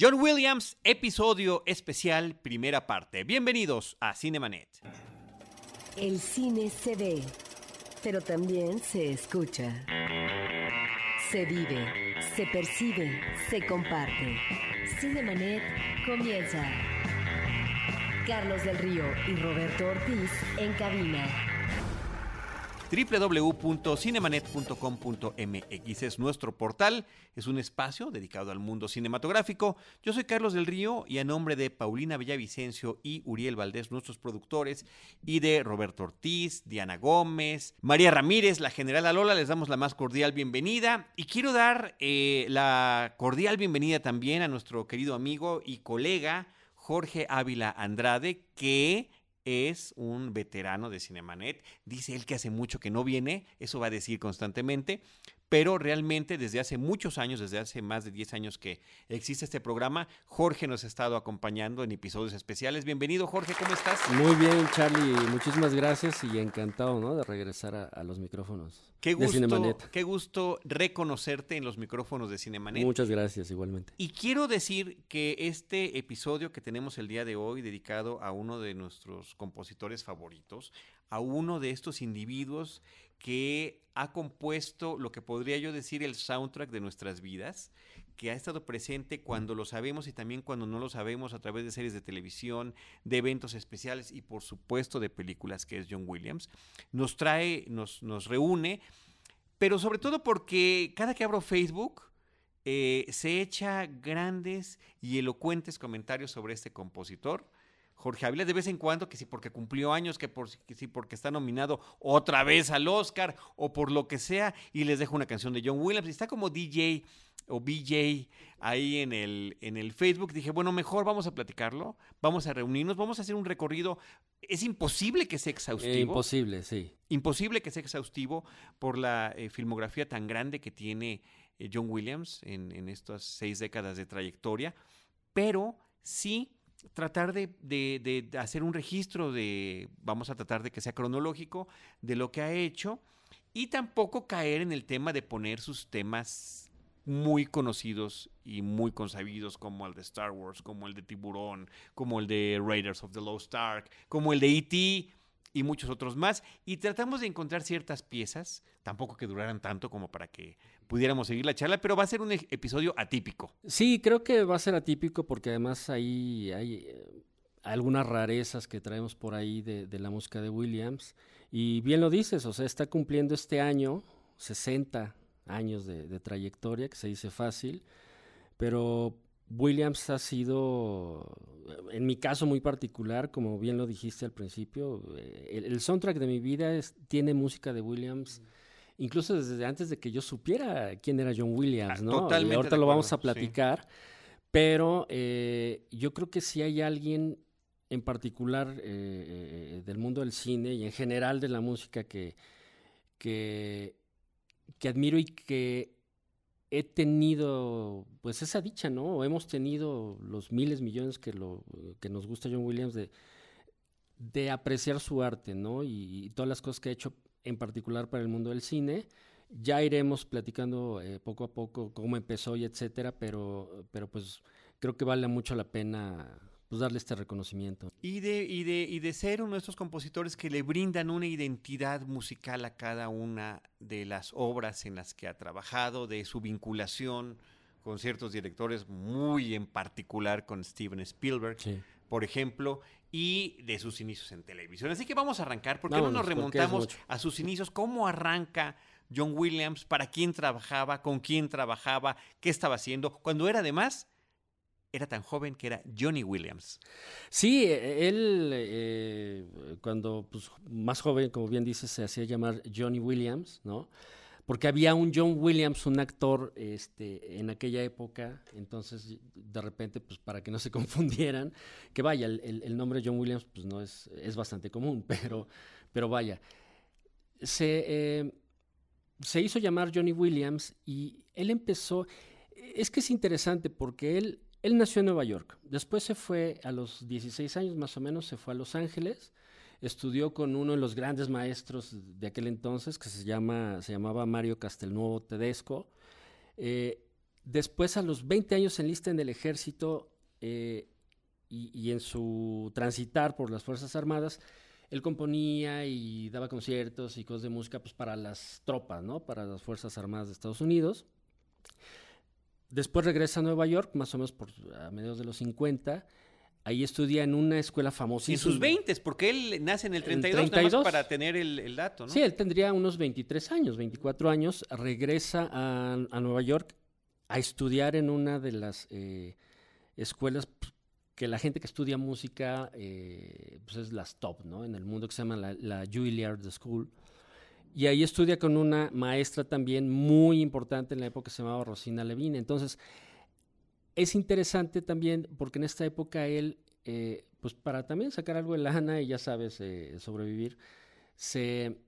John Williams, episodio especial, primera parte. Bienvenidos a Cinemanet. El cine se ve, pero también se escucha. Se vive, se percibe, se comparte. Cinemanet comienza. Carlos del Río y Roberto Ortiz en cabina www.cinemanet.com.mx es nuestro portal, es un espacio dedicado al mundo cinematográfico. Yo soy Carlos del Río y a nombre de Paulina Villavicencio y Uriel Valdés, nuestros productores, y de Roberto Ortiz, Diana Gómez, María Ramírez, la general Alola, les damos la más cordial bienvenida. Y quiero dar eh, la cordial bienvenida también a nuestro querido amigo y colega Jorge Ávila Andrade, que es un veterano de Cinemanet. Dice él que hace mucho que no viene, eso va a decir constantemente, pero realmente desde hace muchos años, desde hace más de 10 años que existe este programa, Jorge nos ha estado acompañando en episodios especiales. Bienvenido Jorge, ¿cómo estás? Muy bien Charlie, muchísimas gracias y encantado ¿no? de regresar a, los micrófonos. Qué gusto, qué gusto reconocerte en los micrófonos de Cinemanet. Muchas gracias, igualmente. Y quiero decir que este episodio que tenemos el día de hoy, dedicado a uno de nuestros compositores favoritos, a uno de estos individuos que ha compuesto lo que podría yo decir el soundtrack de nuestras vidas, que ha estado presente cuando lo sabemos y también cuando no lo sabemos a través de series de televisión, de eventos especiales y por supuesto de películas, que es John Williams, nos trae, nos, nos reúne, pero sobre todo porque cada que abro Facebook, eh, se echa grandes y elocuentes comentarios sobre este compositor Jorge Ávila de vez en cuando, que si porque cumplió años, que, por, si porque está nominado otra vez al Oscar o por lo que sea, y les dejo una canción de John Williams. Y está como DJ o BJ ahí en el, en el Facebook. Dije, bueno, mejor vamos a platicarlo, vamos a reunirnos, vamos a hacer un recorrido. Es imposible que sea exhaustivo. imposible, sí. Imposible que sea exhaustivo por la eh, filmografía tan grande que tiene eh, John Williams en, en estas seis décadas de trayectoria, pero sí tratar de, hacer un registro de, vamos a tratar de que sea cronológico, de lo que ha hecho y tampoco caer en el tema de poner sus temas muy conocidos y muy consabidos como el de Star Wars, como el de Tiburón, como el de Raiders of the Lost Ark, como el de E.T., y muchos otros más. Y tratamos de encontrar ciertas piezas, tampoco que duraran tanto como para que pudiéramos seguir la charla, pero va a ser un episodio atípico. Sí, creo que va a ser atípico porque además ahí hay eh, algunas rarezas que traemos por ahí de, la música de Williams. Y bien lo dices, o sea, está cumpliendo este año 60 años de trayectoria, que se dice fácil, pero Williams ha sido, en mi caso muy particular, como bien lo dijiste al principio, eh, el, soundtrack de mi vida es, tiene música de Williams, incluso desde antes de que yo supiera quién era John Williams, ¿no? Totalmente. ahorita lo vamos a platicar, pero eh, yo creo que si hay alguien en particular eh, del mundo del cine y en general de la música que, que, que admiro y que he tenido pues esa dicha, ¿no? Hemos tenido los miles, millones que, lo, que nos gusta John Williams de, apreciar su arte, ¿no? Y, todas las cosas que ha hecho en particular para el mundo del cine. Ya iremos platicando eh, poco a poco cómo empezó y etcétera, pero, pero pues creo que vale mucho la pena pues darle este reconocimiento. Y de, y, de, y de ser uno de estos compositores que le brindan una identidad musical a cada una de las obras en las que ha trabajado, de su vinculación con ciertos directores, muy en particular con Steven Spielberg, por ejemplo, y de sus inicios en televisión. Así que vamos a arrancar, porque no nos remontamos a sus inicios? ¿Cómo arranca John Williams? ¿Para quién trabajaba? ¿Con quién trabajaba? ¿Qué estaba haciendo? Cuando era además era tan joven que era Johnny Williams. Sí, e, él eh, cuando pues, más joven, como bien dices, se hacía llamar Johnny Williams, ¿no? Porque había un John Williams, un actor este, en aquella época, entonces de repente, pues para que no se confundieran, que vaya, el, nombre John Williams pues no es, es bastante común, pero, pero vaya, se, eh, se hizo llamar Johnny Williams y él empezó, es que es interesante porque él él nació en Nueva York, después se fue a los 16 años más o menos, se fue a Los Ángeles, estudió con uno de los grandes maestros de aquel entonces, que se, llama, se llamaba Mario Castelnuovo Tedesco. Eh, Después, a los 20 años enlista en el ejército eh, y, y en su transitar por las Fuerzas Armadas, él componía y daba conciertos y cosas de música pues, para las tropas, ¿no? Para las Fuerzas Armadas de Estados Unidos. Después regresa a Nueva York, más o menos por, a mediados de los 50. Ahí estudia en una escuela famosísima. En sus 20, porque él nace en el En 32, nada 32. más para tener el, el dato, ¿no? Sí, él tendría unos 23 años, 24 años. Regresa a, a Nueva York a estudiar en una de las eh, escuelas pues, que la gente que estudia música eh, pues es las top, ¿no? En el mundo que se llama la, la Juilliard School. Y ahí estudia con una maestra también muy importante en la época que se llamaba Rosina Levine. Entonces, es interesante también porque en esta época él, eh, pues para también sacar algo de lana y ya sabes, eh, sobrevivir, se,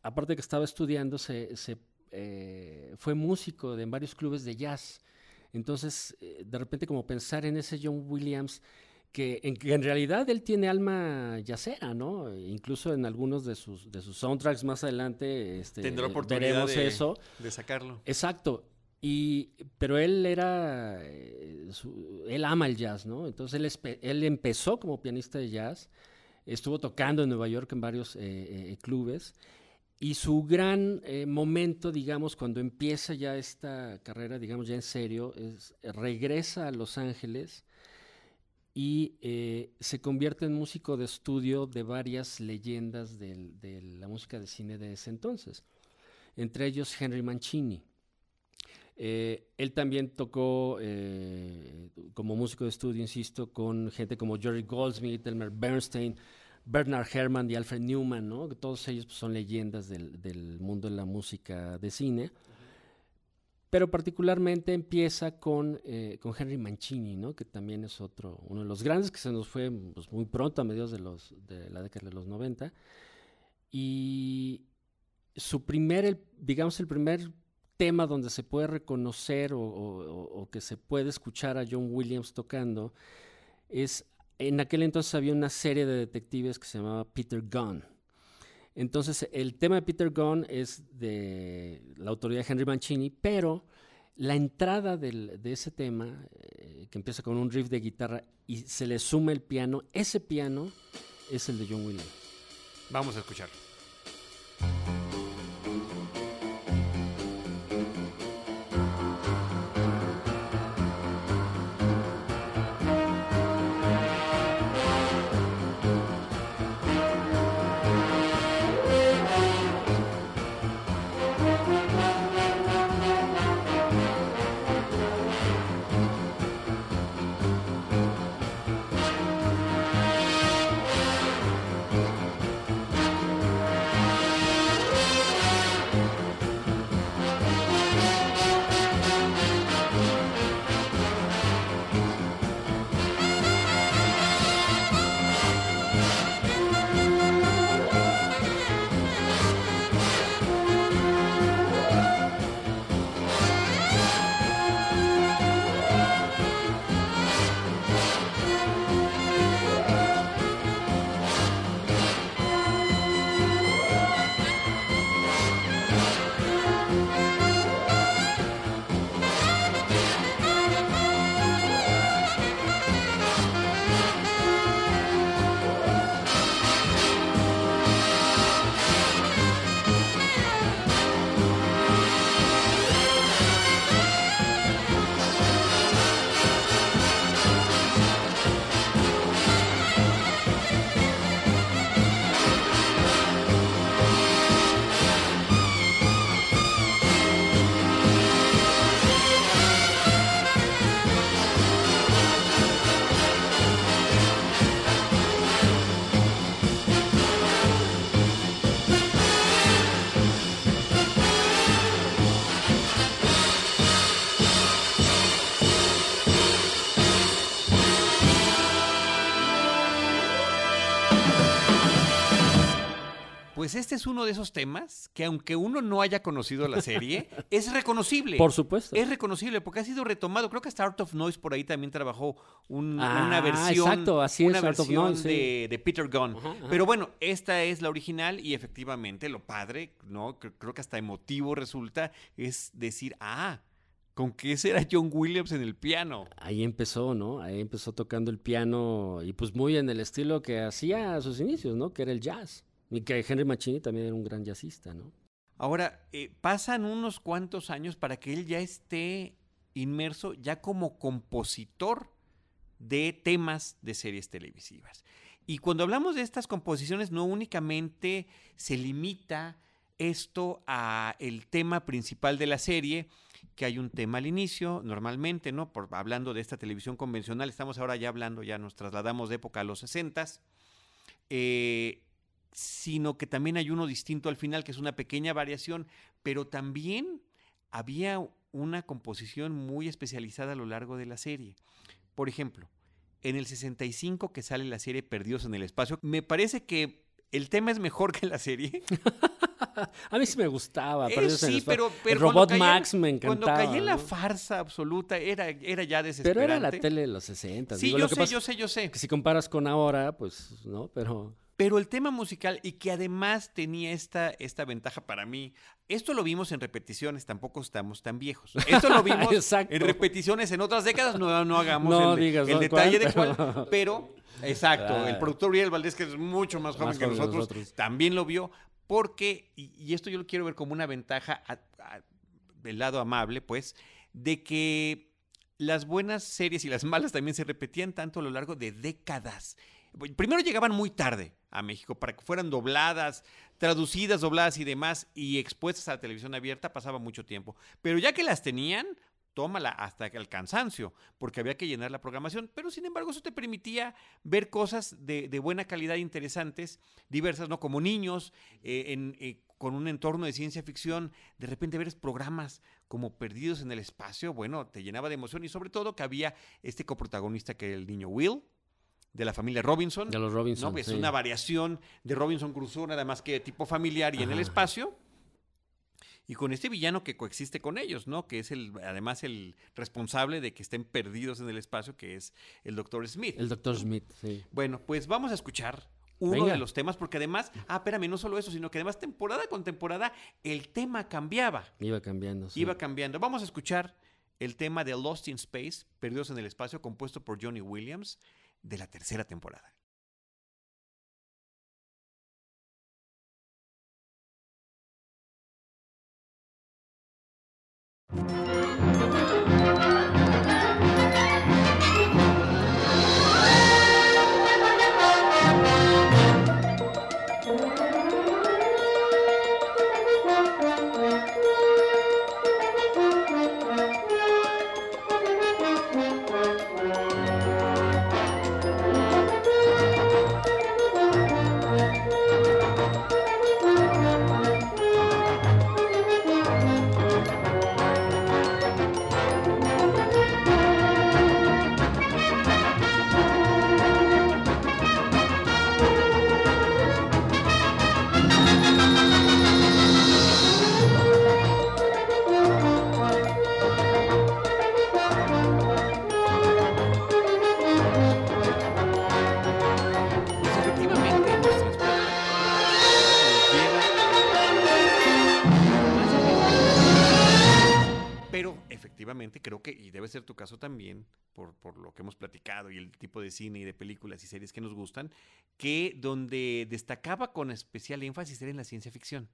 aparte de que estaba estudiando, se, eh, fue músico de en varios clubes de jazz. Entonces, de repente como pensar en ese John Williams, que en, que en realidad él tiene alma yacera, ¿no? Incluso en algunos de sus, de sus soundtracks más adelante este, Tendrá oportunidad veremos de, eso. de sacarlo. Exacto. Y, pero él era, eh, su- él ama el jazz, ¿no? Entonces él, espe- él empezó como pianista de jazz, estuvo tocando en Nueva York en varios eh, eh, clubes y su gran momento, digamos, cuando empieza ya esta carrera, digamos, ya en serio, es regresa a Los Ángeles y eh, se convierte en músico de estudio de varias leyendas de la música de cine de ese entonces, entre ellos Henry Mancini. Eh, él también tocó eh, como músico de estudio, insisto, con gente como Jerry Goldsmith, Elmer Bernstein, Bernard Herrmann y Alfred Newman, ¿no? Todos ellos pues, son leyendas del mundo de la música de cine. Pero particularmente empieza con, eh, con Henry Mancini, ¿no? Que también es otro, uno de los grandes que se nos fue pues, muy pronto, a mediados de, los, de la década de los 90. Y su primer, el- digamos, el primer tema donde se puede reconocer o, o- o- que se puede escuchar a John Williams tocando es, en aquel entonces había una serie de detectives que se llamaba Peter Gunn. Entonces, el tema de Peter Gunn es de la autoría de Henry Mancini, pero la entrada del- de ese tema, eh, que empieza con un riff de guitarra y se le suma el piano, ese piano es el de John Williams. Vamos a escuchar. Pues este es uno de esos temas que aunque uno no haya conocido la serie, es reconocible. Por supuesto. Es reconocible porque ha sido retomado. Creo que hasta Art of Noise por ahí también trabajó un- Ah, una versión, exacto, así una es, Art of Noise, sí. de, Peter Gunn. Ajá, ajá. Pero bueno, esta es la original y efectivamente lo padre, ¿no? Cre- Creo que hasta emotivo resulta es decir, ah, con que ese era John Williams en el piano. Ahí empezó, ¿no? Ahí empezó tocando el piano y pues muy en el estilo que hacía a sus inicios, ¿no? Que era el jazz. Y que Henry Mancini también era un gran jazzista, ¿no? Ahora, eh, pasan unos cuantos años para que él ya esté inmerso ya como compositor de temas de series televisivas. Y cuando hablamos de estas composiciones, no únicamente se limita esto a el tema principal de la serie, que hay un tema al inicio, normalmente, ¿no? Por, hablando de esta televisión convencional, estamos ahora ya hablando, ya nos trasladamos de época a los 60 eh, sino que también hay uno distinto al final, que es una pequeña variación, pero también había una composición muy especializada a lo largo de la serie. Por ejemplo, en el 65 que sale la serie Perdidos en el Espacio, me parece que el tema es mejor que la serie. a mí sí me gustaba. Eh, sí, pero, el robot Max me encantaba. Cuando caí en la farsa absoluta, era, era ya desesperante. Pero era la tele de los 60. Sí, yo sé, yo sé, yo sé. Que si comparas con ahora, pues, ¿no? Pero... Pero el tema musical y que además tenía esta, esta ventaja para mí, esto lo vimos en repeticiones, tampoco estamos tan viejos. Esto lo vimos en repeticiones en otras décadas, no, no hagamos el, detalle de cuál, pero exacto, el productor Uriel Valdés, que es mucho más joven que nosotros, también lo vio, porque, y, esto yo lo quiero ver como una ventaja del lado amable, pues, de que las buenas series y las malas también se repetían tanto a lo largo de décadas. Primero llegaban muy tarde a México para que fueran dobladas, traducidas, dobladas y demás, y expuestas a la televisión abierta, pasaba mucho tiempo. Pero ya que las tenían, tómala hasta el cansancio, porque había que llenar la programación, pero sin embargo eso te permitía ver cosas de, buena calidad interesantes, diversas, ¿no? Como niños, eh, eh, con un entorno de ciencia ficción, de repente ver programas como Perdidos en el Espacio, bueno, te llenaba de emoción y sobre todo que había este coprotagonista que era el niño Will, de la familia Robinson. De los Robinson. Es una variación de Robinson Crusoe, nada más que tipo familiar y en el espacio. Y con este villano que coexiste con ellos, ¿no? Que es el, además el responsable de que estén perdidos en el espacio, que es el Doctor Smith. El Doctor Smith, sí. Bueno, pues vamos a escuchar uno de los temas, porque además, ah, espérame, no solo eso, sino que además temporada con temporada el tema cambiaba. Iba cambiando, sí. Iba cambiando. Vamos a escuchar el tema de Lost in Space, Perdidos en el Espacio, compuesto por Johnny Williams de la tercera temporada. Debe ser tu caso también, por, por, lo que hemos platicado y el tipo de cine y de películas y series que nos gustan, que donde destacaba con especial énfasis era en la ciencia ficción.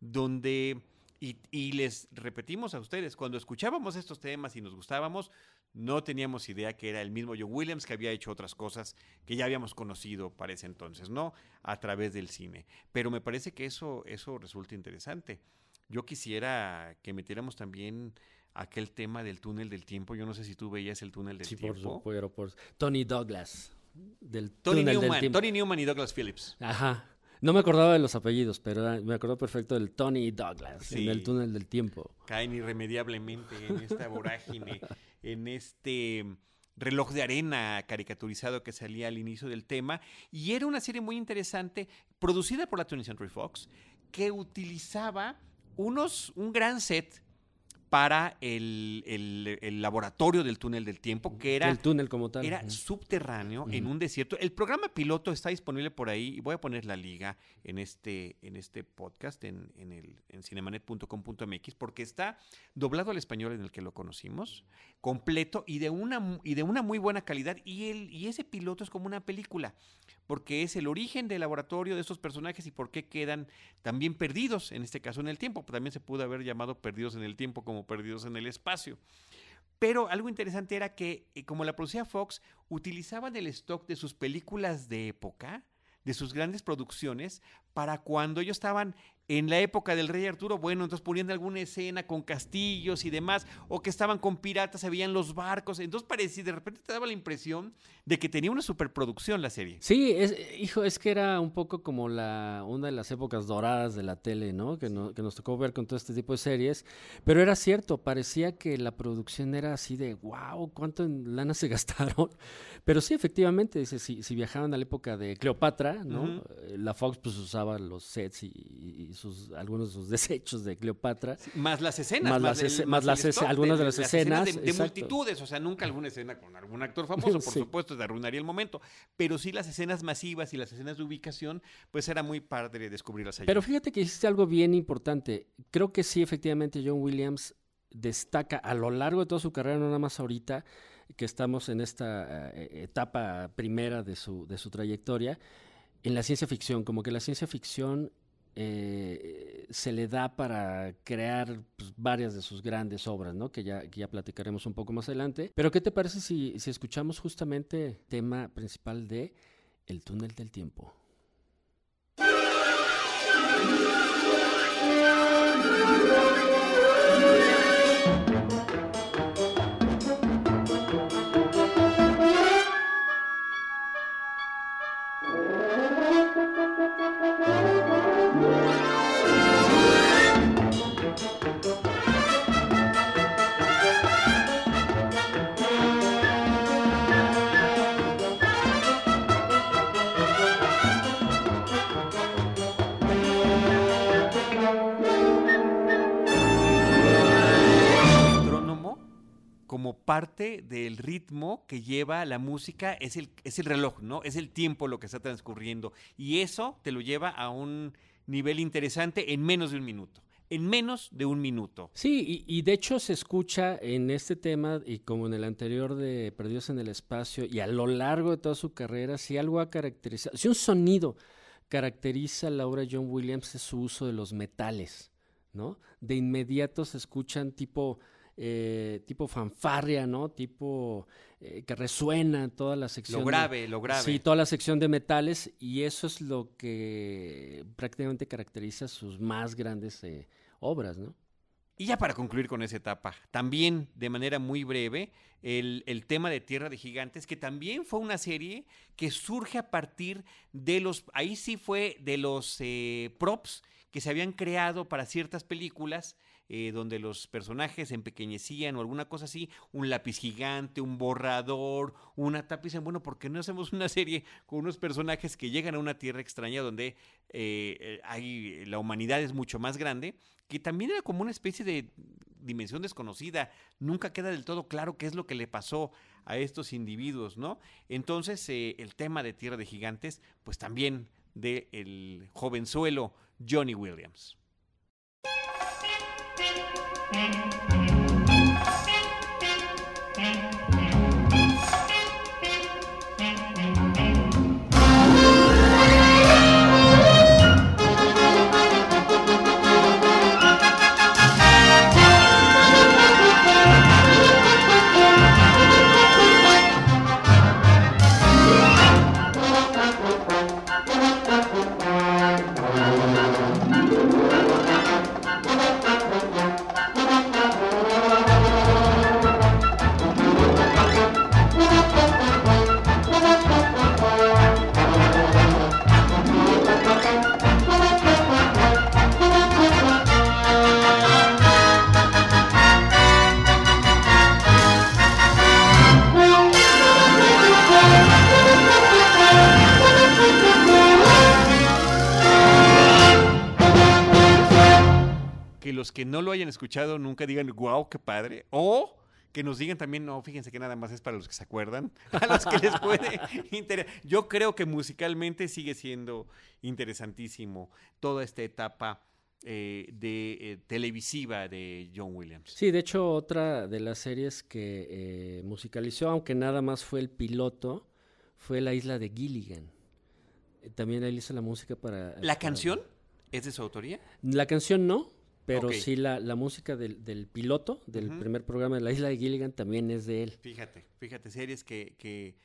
Donde, y, y, les repetimos a ustedes, cuando escuchábamos estos temas y nos gustábamos, no teníamos idea que era el mismo John Williams que había hecho otras cosas que ya habíamos conocido para ese entonces, ¿no? A través del cine. Pero me parece que eso, eso resulta interesante. Yo quisiera que metiéramos también aquel tema del túnel del tiempo. Yo no sé si tú veías el túnel del tiempo. Sí, por supuesto. Tony Douglas. Del Tony, Newman, Tony Newman y Douglas Phillips. Ajá. No me acordaba de los apellidos, pero me acuerdo perfecto del Tony Douglas en el túnel del tiempo. Caen irremediablemente en esta vorágine, en este reloj de arena caricaturizado que salía al inicio del tema. Y era una serie muy interesante, producida por la 20th Century Fox, que utilizaba unos, un gran set para el, el- el laboratorio del túnel del tiempo, que era, el túnel como tal. era subterráneo en un desierto. El programa piloto está disponible por ahí y voy a poner la liga en este, en este podcast en, en, el, en cinemanet.com.mx porque está doblado al español en el que lo conocimos, completo y de una, y de una muy buena calidad. Y, el, y ese piloto es como una película porque es el origen del laboratorio de estos personajes y por qué quedan también perdidos, en este caso en el tiempo. También se pudo haber llamado perdidos en el tiempo como perdidos en el espacio. Pero algo interesante era que, eh, como la producía Fox, utilizaban el stock de sus películas de época, de sus grandes producciones, para cuando ellos estaban en la época del Rey Arturo, bueno, entonces ponían alguna escena con castillos y demás, o que estaban con piratas, se veían los barcos, entonces parecía, de repente te daba la impresión de que tenía una superproducción la serie. Sí, es, hijo, es que era un poco como la, una de las épocas doradas de la tele, ¿no? Que, no- que nos tocó ver con todo este tipo de series. Pero era cierto, parecía que la producción era así de, wow, ¿cuánto en lana se gastaron? Pero sí, efectivamente, dice, si, si viajaban a la época de Cleopatra, ¿no? Eh, La Fox pues usaba los sets y, y sus, algunos de sus desechos de Cleopatra. Más las escenas. Más las el- más algunas de las escenas, de, multitudes, o sea, nunca alguna escena con algún actor famoso, por Sí. supuesto, te arruinaría el momento. Pero sí las escenas masivas y las escenas de ubicación, pues era muy padre descubrirlas allí. Pero fíjate que hiciste algo bien importante. Creo que sí, efectivamente, John Williams destaca a lo largo de toda su carrera, no nada más ahorita que estamos en esta eh, etapa primera de su, de su trayectoria, en la ciencia ficción, como que la ciencia ficción eh, se le da para crear pues, varias de sus grandes obras, ¿no? Que ya, que ya platicaremos un poco más adelante. Pero ¿qué te parece si, si escuchamos justamente el tema principal de El túnel del tiempo? Como parte del ritmo que lleva la música es el, es el reloj, ¿no? Es el tiempo lo que está transcurriendo. Y eso te lo lleva a un nivel interesante en menos de un minuto. En menos de un minuto. Sí, y, de hecho se escucha en este tema, y como en el anterior de Perdidos en el Espacio, y a lo largo de toda su carrera, si algo ha caracterizado, si un sonido caracteriza la obra de John Williams es su uso de los metales, ¿no? De inmediato se escuchan tipo, eh, tipo fanfarria, ¿no? Tipo eh, que resuena toda la sección. Lo de- grave, lo grave. Sí, toda la sección de metales y eso es lo que prácticamente caracteriza sus más grandes eh, obras, ¿no? Y ya para concluir con esa etapa, también de manera muy breve, el, el tema de Tierra de Gigantes, que también fue una serie que surge a partir de los, ahí sí fue de los eh, props que se habían creado para ciertas películas, eh, donde los personajes empequeñecían o alguna cosa así, un lápiz gigante, un borrador, una tapa, bueno, ¿por qué no hacemos una serie con unos personajes que llegan a una tierra extraña donde eh, eh, hay, la humanidad es mucho más grande? que también era como una especie de dimensión desconocida. Nunca queda del todo claro qué es lo que le pasó a estos individuos, ¿no? Entonces, el tema de Tierra de Gigantes, pues también del el jovenzuelo Johnny Williams. Mm-hmm. Que no lo hayan escuchado nunca digan, wow, qué padre. O que nos digan también, no, fíjense que nada más es para los que se acuerdan, a los que les puede interesar. Yo creo que musicalmente sigue siendo interesantísimo toda esta etapa eh, de eh, televisiva de John Williams. Sí, de hecho, otra de las series que eh, musicalizó, aunque nada más fue el piloto, fue La Isla de Gilligan. También él hizo la música para... ¿La para- canción es de su autoría? La canción no, pero sí la, la música del, del piloto, del primer programa de La Isla de Gilligan también es de él. Fíjate, fíjate, series que, que,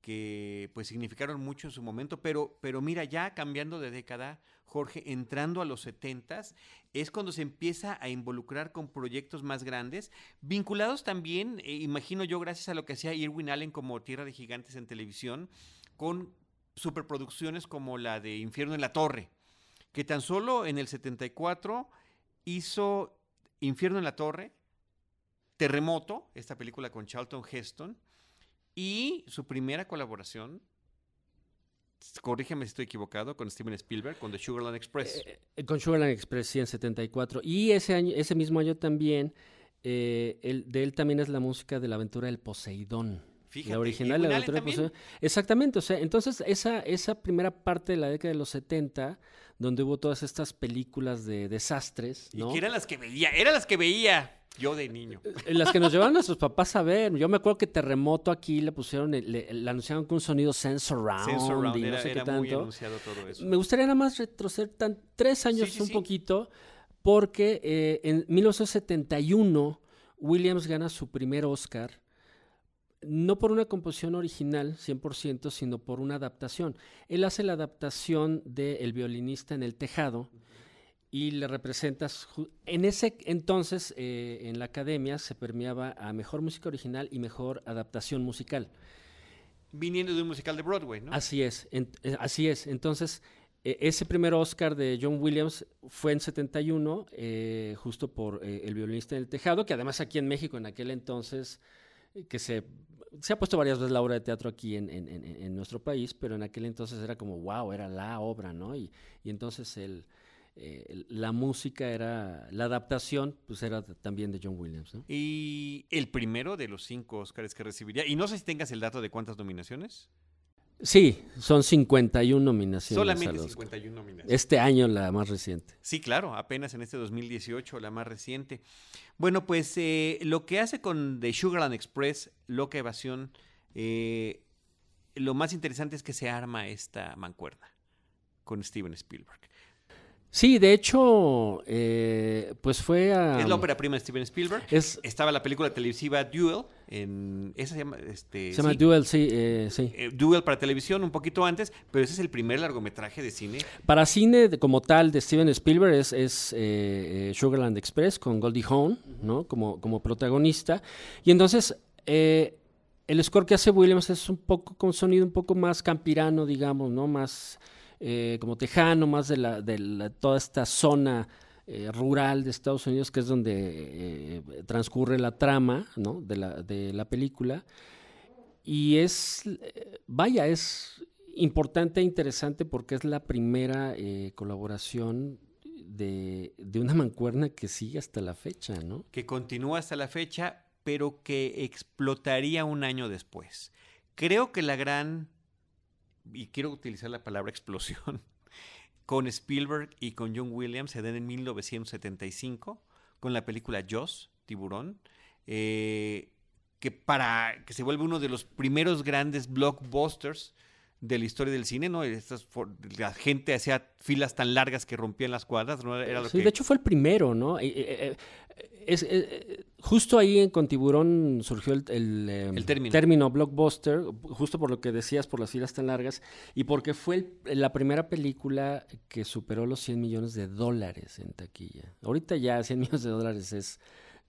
que, pues significaron mucho en su momento, pero, pero mira, ya cambiando de década, Jorge, entrando a los setentas, es cuando se empieza a involucrar con proyectos más grandes, vinculados también, eh, imagino yo, gracias a lo que hacía Irwin Allen como Tierra de Gigantes en televisión, con superproducciones como la de Infierno en la Torre, que tan solo en el 74 hizo Infierno en la Torre, Terremoto, esta película con Charlton Heston, y su primera colaboración, corrígeme si estoy equivocado, con Steven Spielberg, con The Sugarland Express. Eh, eh, con Sugarland Express, sí, en 74. Y ese año, ese mismo año también, eh, el- de él también es la música de la aventura del Poseidón. Fíjate, la original, la aventura Allen. Exactamente, o sea, entonces esa, esa primera parte de la década de los 70, donde hubo todas estas películas de desastres, Y ¿no? que eran las que veía, eran las que veía yo de niño. Eh, Las que nos llevaban nuestros papás a ver. Yo me acuerdo que Terremoto aquí le pusieron, le, le anunciaron con un sonido sense surround, Sense Around, y no era, sé qué muy tanto. anunciado todo eso. Me gustaría nada más retroceder tan, tres años sí, un sí. poquito, porque eh, en 1971 Williams gana su primer Oscar, no por una composición original 100%, sino por una adaptación. Él hace la adaptación de El violinista en el tejado y le representas... En ese entonces, eh, en la academia se premiaba a mejor música original y mejor adaptación musical. Viniendo de un musical de Broadway, ¿no? Así es, en- eh, así es. Entonces, eh, ese primer Oscar de John Williams fue en 71, eh, justo por eh, El violinista en el tejado, que además aquí en México en aquel entonces, que se, se ha puesto varias veces la obra de teatro aquí en, en- en- nuestro país, pero en aquel entonces era como, wow, era la obra, ¿no? Y, y entonces el, eh, la música era, la adaptación, pues era también de John Williams, ¿no? Y el primero de los cinco Oscars que recibiría. Y no sé si tengas el dato de cuántas nominaciones. Sí, son 51 nominaciones. Solamente al Oscar. 51 nominaciones. Este año la más reciente. Sí, claro, apenas en este 2018, la más reciente. Bueno, pues eh, lo que hace con The Sugarland Express, Loca Evasión, eh, lo más interesante es que se arma esta mancuerna con Steven Spielberg. Sí, de hecho, eh, pues fue a... es la ópera prima de Steven Spielberg. es- Estaba la película televisiva Duel, en, esa se llama, este, se llama sí, Duel, sí, eh, sí. eh, Duel para televisión un poquito antes, pero ese es el primer largometraje de cine. Para cine como tal de Steven Spielberg es, es eh, eh, Sugarland Express con Goldie Hawn, ¿no? Como, como protagonista. Y entonces, eh, el score que hace Williams es un poco con sonido un poco más campirano, digamos, ¿no? Más eh, como tejano, más de, la, de la- toda esta zona eh, rural de Estados Unidos, que es donde eh, transcurre la trama. De la, película. Y es, vaya, es importante e interesante porque es la primera colaboración de, de una mancuerna que sigue hasta la fecha, ¿no? que continúa hasta la fecha, pero que explotaría un año después. Creo que la gran, y quiero utilizar la palabra explosión, con Spielberg y con John Williams se da en 1975 con la película Jaws, Tiburón, eh, que para que se vuelve uno de los primeros grandes blockbusters de la historia del cine, ¿no? Estas la gente hacía filas tan largas que rompían las cuadras, ¿no? Era lo Sí, que... de hecho fue el primero, ¿no? Eh, eh, eh, es- justo ahí en con Tiburón surgió el, el, eh, El término. blockbuster, justo por lo que decías, por las filas tan largas, y porque fue el- la primera película que superó los 100 millones de dólares en taquilla. Ahorita ya 100 millones de dólares es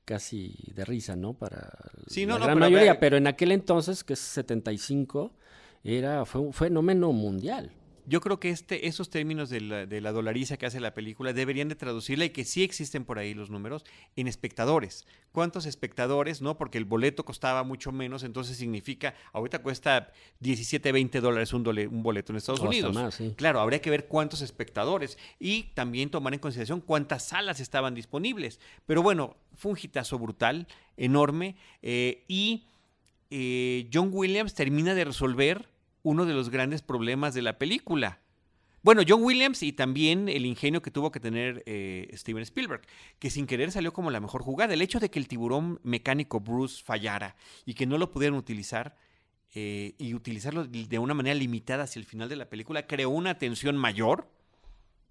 casi de risa, ¿no? Para Sí, la no, gran pero mayoría, pero en aquel entonces, que es 75, era, fue un fenómeno mundial. yo creo que este, esos términos de la, de la dolariza que hace la película deberían de traducirla y que sí existen por ahí los números en espectadores. ¿Cuántos espectadores? No, porque el boleto costaba mucho menos, entonces significa, ahorita cuesta 17, 20 dólares un, dole- un boleto en Estados Unidos. más, sí. Claro, habría que ver cuántos espectadores y también tomar en consideración cuántas salas estaban disponibles. Pero bueno, fue un hitazo brutal, enorme, eh, y eh, John Williams termina de resolver uno de los grandes problemas de la película. Bueno, John Williams y también el ingenio que tuvo que tener eh, Steven Spielberg, que sin querer salió como la mejor jugada. El hecho de que el tiburón mecánico Bruce fallara y que no lo pudieran utilizar eh, y utilizarlo de una manera limitada hacia el final de la película creó una tensión mayor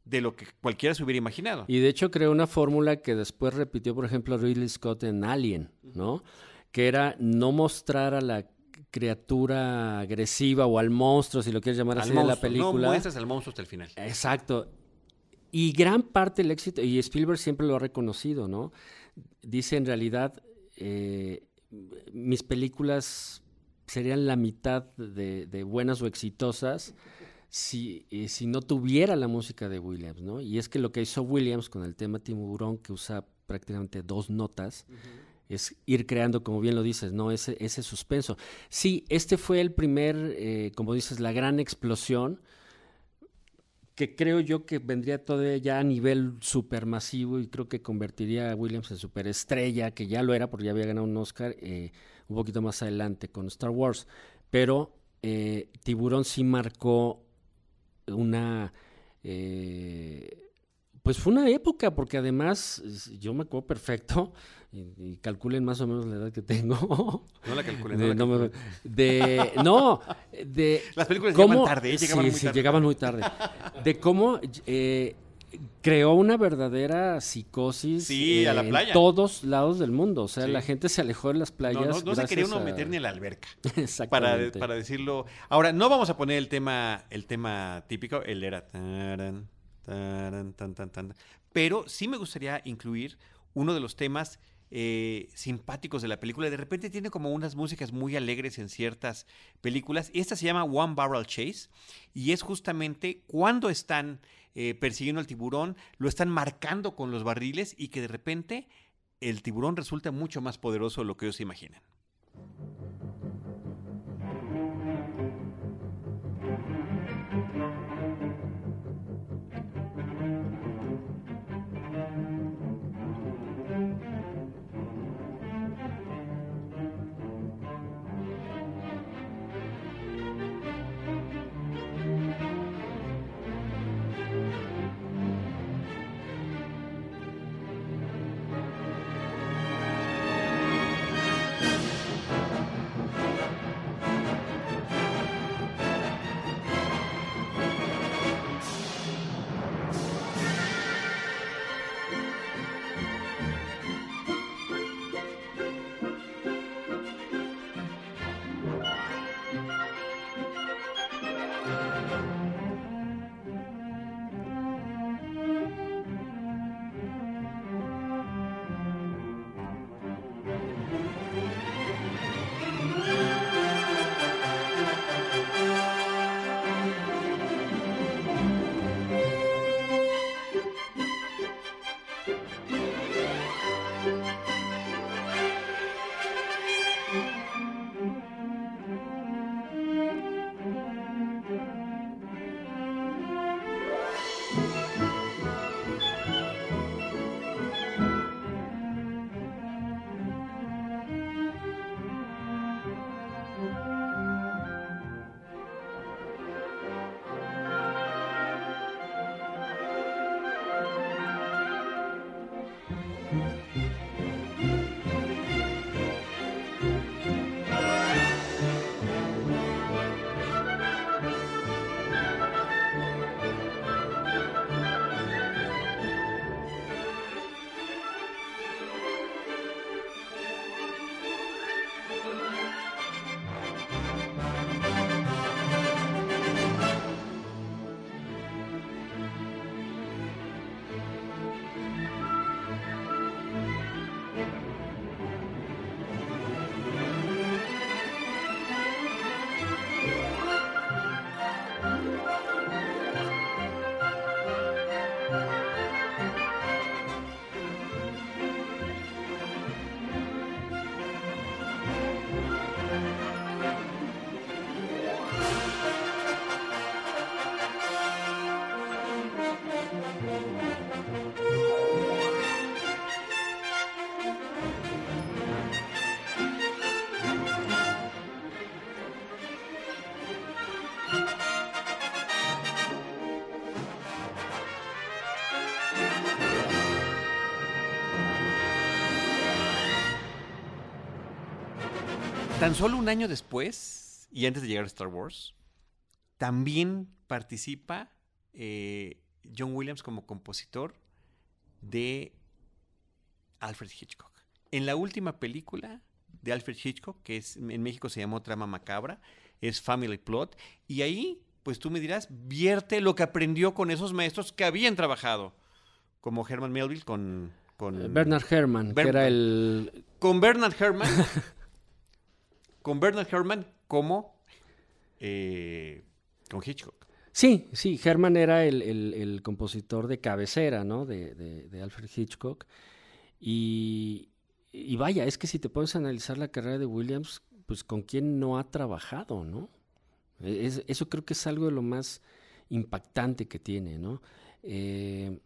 de lo que cualquiera se hubiera imaginado. Y de hecho creó una fórmula que después repitió, por ejemplo, Ridley Scott en Alien, ¿no? Que era no mostrar a la criatura agresiva o al monstruo, si lo quieres llamar Al así, de la película. No muestras al monstruo hasta el final. Exacto. Y gran parte del éxito, y Spielberg siempre lo ha reconocido, ¿no? Dice en realidad, eh, mis películas serían la mitad de, de buenas o exitosas si, eh, si no tuviera la música de Williams, ¿no? Y es que lo que hizo Williams con el tema Tiburón, que usa prácticamente dos notas, es ir creando, como bien lo dices, ¿no? Ese, ese suspenso. Sí, este fue el primer, eh, como dices, la gran explosión que creo yo que vendría todavía ya a nivel supermasivo y creo que convertiría a Williams en superestrella, que ya lo era porque ya había ganado un Oscar eh, un poquito más adelante con Star Wars. Pero eh, Tiburón sí marcó una... eh, pues fue una época, porque además yo me acuerdo perfecto, y, y calculen más o menos la edad que tengo. No la calculé. no de, la no, calculé. de- no, de Las películas cómo- llegaban tarde, ¿eh? llegaban sí, muy sí, tarde. llegaban muy tarde. De cómo eh, creó una verdadera psicosis Sí, a la en playa. todos lados del mundo. O sea, Sí. la gente se alejó de las playas. No, no, no se quería uno a- meter ni a la alberca. para, Exactamente. para decirlo. Ahora, no vamos a poner el tema, el tema típico, el era taran, pero sí me gustaría incluir uno de los temas eh, simpáticos de la película. De repente tiene como unas músicas muy alegres en ciertas películas. Esta se llama One Barrel Chase. Y es justamente cuando están eh, persiguiendo al tiburón, lo están marcando con los barriles y que de repente el tiburón resulta mucho más poderoso de lo que ellos se imaginan. Tan solo un año después, y antes de llegar a Star Wars, también participa eh, John Williams como compositor de Alfred Hitchcock. En la última película de Alfred Hitchcock, que es, en México se llamó Trama Macabra, es Family Plot, y ahí, pues tú me dirás, vierte lo que aprendió con esos maestros que habían trabajado, como Herman Melville con... con Bernard Herrmann, que era el... Con Bernard Herrmann. con Bernard Herrmann como eh, con Hitchcock. Sí, sí, Herman era el, compositor de cabecera, ¿no? De, Alfred Hitchcock. Y, vaya, es que si te pones a analizar la carrera de Williams, pues con quién no ha trabajado, ¿no? Eso creo que es algo de lo más impactante que tiene, ¿no? Eh,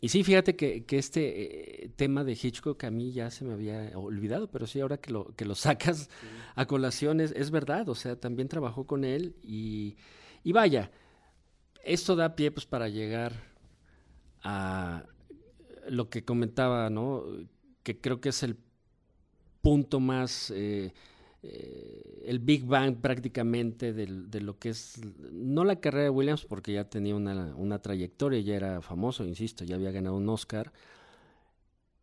y sí, fíjate que, este eh, tema de Hitchcock a mí ya se me había olvidado, pero sí, ahora que lo, que lo sacas a colación es, es verdad, o sea, también trabajó con él y y vaya, esto da pie pues para llegar a lo que comentaba, ¿no? Que creo que es el punto más, eh, eh, el Big Bang prácticamente de, lo que es, no la carrera de Williams, porque ya tenía una, trayectoria, ya era famoso, insisto, ya había ganado un Oscar,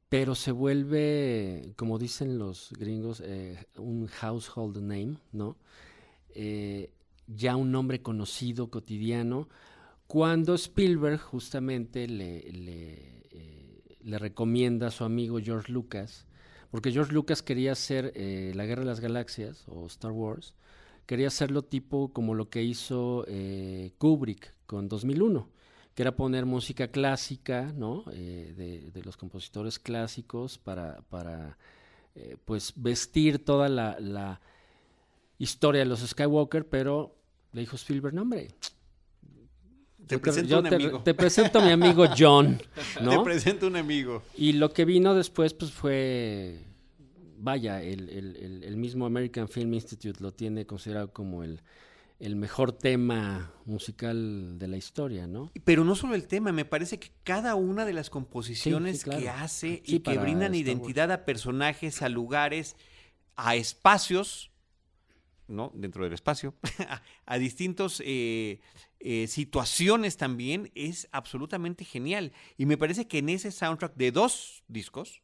pero se vuelve, como dicen los gringos, eh, un household name, ¿no? ya un nombre conocido, cotidiano, cuando Spielberg justamente le, eh, le recomienda a su amigo George Lucas, porque George Lucas quería hacer eh, La Guerra de las Galaxias o Star Wars, quería hacerlo tipo como lo que hizo eh, Kubrick con 2001, que era poner música clásica, ¿no? de, de, los compositores clásicos para, para pues vestir toda la, la historia de los Skywalker, pero le dijo Spielberg, no hombre. Te presento un amigo. Te presento a mi amigo John, ¿no? Te presento un amigo. Y lo que vino después, pues fue, vaya, el, mismo American Film Institute lo tiene considerado como el, mejor tema musical de la historia, ¿no? Pero no solo el tema, me parece que cada una de las composiciones que hace y que brindan identidad a personajes, a lugares, a espacios, ¿no? dentro del espacio, a distintas eh, eh, situaciones también, es absolutamente genial. Y me parece que en ese soundtrack de dos discos,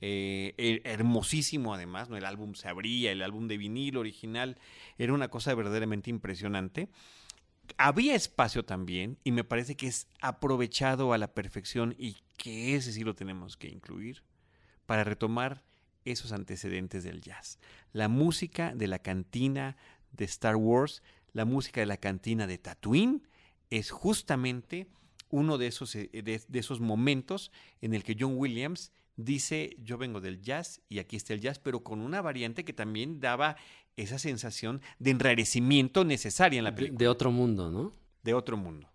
eh, hermosísimo además, ¿no? el álbum se abría, el álbum de vinilo original, era una cosa verdaderamente impresionante. Había espacio también, y me parece que es aprovechado a la perfección y que ese sí lo tenemos que incluir para retomar esos antecedentes del jazz. La música de la cantina de Star Wars, la música de la cantina de Tatooine, es justamente uno de esos, eh, de, esos momentos en el que John Williams dice, yo vengo del jazz y aquí está el jazz, pero con una variante que también daba esa sensación de enrarecimiento necesaria en la película. de otro mundo, ¿no? De otro mundo.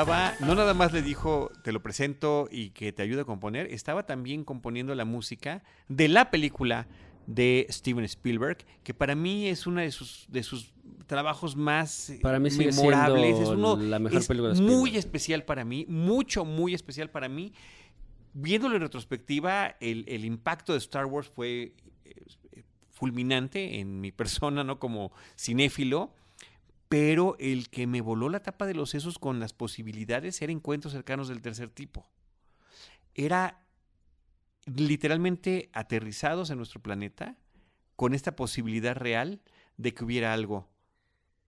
Estaba, no nada más le dijo, te lo presento y que te ayude a componer, estaba también componiendo la música de la película de Steven Spielberg, que para mí es una de sus, de sus trabajos más eh, Para mí sigue memorables. es uno, la mejor es película de muy especial para mí, mucho, muy especial para mí. Viéndolo en retrospectiva, el, el impacto de Star Wars fue eh, fulminante en mi persona, ¿no? Como cinéfilo. Pero el que me voló la tapa de los sesos con las posibilidades era encuentros cercanos del tercer tipo. Era literalmente aterrizados en nuestro planeta con esta posibilidad real de que hubiera algo,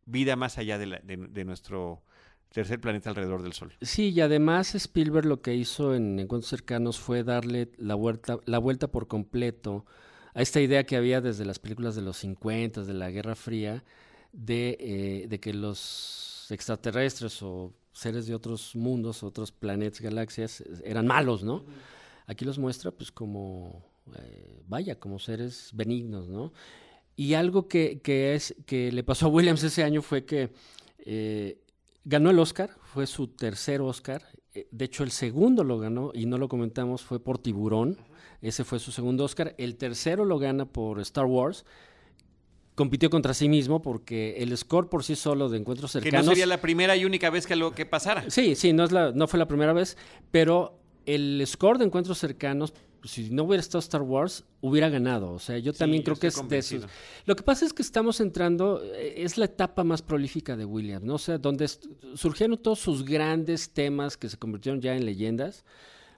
vida más allá de, la- de- nuestro tercer planeta alrededor del Sol. Sí, y además Spielberg lo que hizo en Encuentros Cercanos fue darle la vuelta, la vuelta por completo a esta idea que había desde las películas de los 50, de la Guerra Fría, de, eh, de que los extraterrestres o seres de otros mundos, otros planetas, galaxias, eran malos, ¿no? Aquí los muestra pues como, eh, vaya, como seres benignos, ¿no? Y algo que, que es, que le pasó a Williams ese año fue que eh, ganó el Oscar, fue su tercer Oscar. De hecho, el segundo lo ganó, y no lo comentamos, fue por Tiburón. Ese fue su segundo Oscar. El tercero lo gana por Star Wars. Compitió contra sí mismo porque el score por sí solo de Encuentros Que Cercanos... no sería la primera y única vez que lo que pasara. Sí, sí, no, es la, no fue la primera vez, pero el score de encuentros cercanos, si no hubiera estado Star Wars, hubiera ganado. O sea, yo Sí, también yo creo que es de esos. Lo que pasa es que estamos entrando, eh, es la etapa más prolífica de Williams, ¿no? O sea, donde surgieron todos sus grandes temas que se convirtieron ya en leyendas.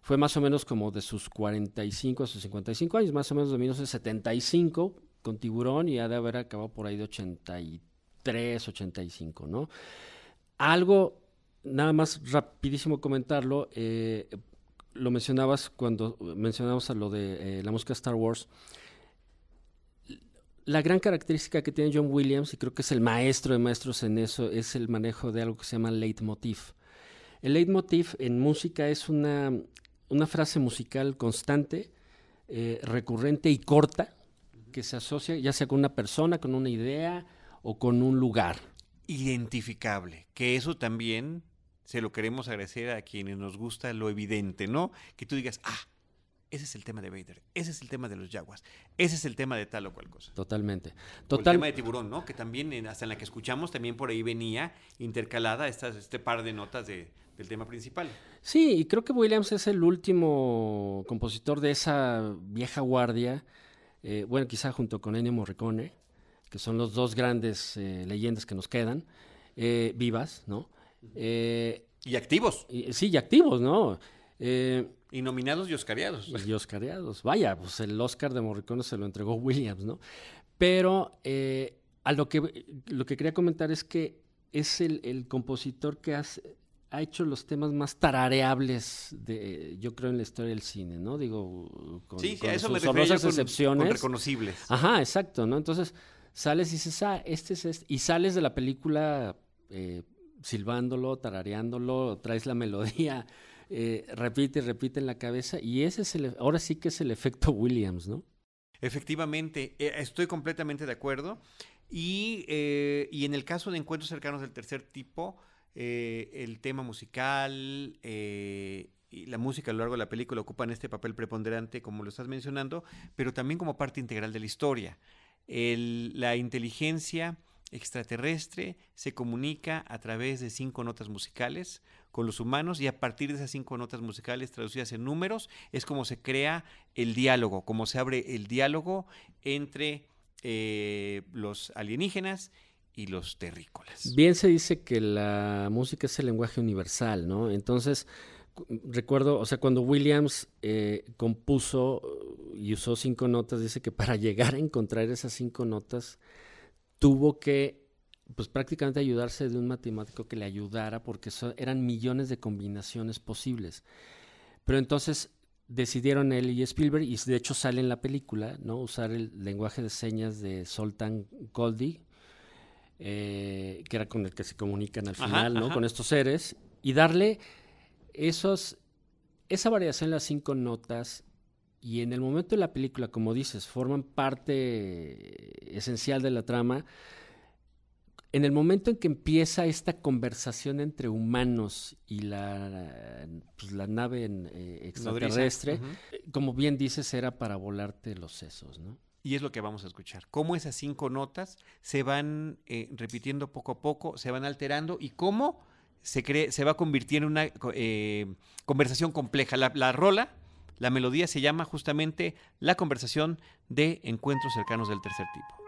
Fue más o menos como de sus 45 a sus 55 años, más o menos de 1975 con Tiburón y ha de haber acabado por ahí de 83, 85, ¿no? Algo, nada más rapidísimo comentarlo, eh, lo mencionabas cuando mencionabas a lo de eh, la música Star Wars. La gran característica que tiene John Williams, y creo que es el maestro de maestros en eso, es el manejo de algo que se llama leitmotiv. El leitmotiv en música es una, una frase musical constante, eh, recurrente y corta, que se asocia ya sea con una persona, con una idea o con un lugar. Identificable, que eso también se lo queremos agradecer a quienes nos gusta lo evidente, ¿no? Que tú digas, ah, ese es el tema de Vader, ese es el tema de los Jaguars, ese es el tema de tal o cual cosa. Totalmente. O el Total, tema de tiburón, ¿no? Que también, en- hasta en la que escuchamos, también por ahí venía intercalada estas, este par de notas de- del tema principal. Sí, y creo que Williams es el último compositor de esa vieja guardia, eh, bueno, quizá junto con Ennio Morricone, que son los dos grandes eh, leyendas que nos quedan, eh, vivas, ¿no? Y activos, y- sí, y activos, ¿no? Y nominados y oscariados. y oscareados. Vaya, pues el Oscar de Morricone se lo entregó Williams, ¿no? Pero a lo que, lo que quería comentar es que es el, el compositor que hace- ha hecho los temas más tarareables, de, yo creo, en la historia del cine, ¿no? Digo, con, sí, sí, con a eso me sus con, excepciones. con reconocibles. Ajá, exacto, ¿no? Entonces sales y dices, ah, este es este, y sales de la película eh, silbándolo, tarareándolo, traes la melodía, eh, repite y repite en la cabeza, y ese es el, ahora sí que es el efecto Williams, ¿no? Efectivamente, eh, estoy completamente de acuerdo. Y, eh, y en el caso de encuentros cercanos del tercer tipo, eh, el tema musical eh, y la música a lo largo de la película ocupan este papel preponderante, como lo estás mencionando, pero también como parte integral de la historia. La inteligencia extraterrestre se comunica a través de cinco notas musicales con los humanos y a partir de esas cinco notas musicales traducidas en números es como se crea el diálogo, como se abre el diálogo entre eh, los alienígenas y los terrícolas. Bien se dice que la música es el lenguaje universal, ¿no? Entonces, cu- recuerdo, o sea, cuando Williams eh, compuso uh, y usó cinco notas, dice que para llegar a encontrar esas cinco notas tuvo que, pues prácticamente ayudarse de un matemático que le ayudara porque eran millones de combinaciones posibles. Pero entonces decidieron él y Spielberg, y de hecho sale en la película, ¿no? Usar el lenguaje de señas de Soltan Goldie, eh, que era con el que se comunican al Ajá, final, ¿no? ajá. Con estos seres, y darle esos, esa variación en las cinco notas, y en el momento de la película, como dices, forman parte esencial de la trama, en el momento en que empieza esta conversación entre humanos y la, pues, la nave eh, extraterrestre, como bien dices, era para volarte los sesos, ¿no? Y es lo que vamos a escuchar. Cómo esas cinco notas se van eh, repitiendo poco a poco, se van alterando y cómo se, cree, se va convirtiendo en una conversación compleja. La, la rola, la melodía se llama justamente la conversación de encuentros cercanos del tercer tipo.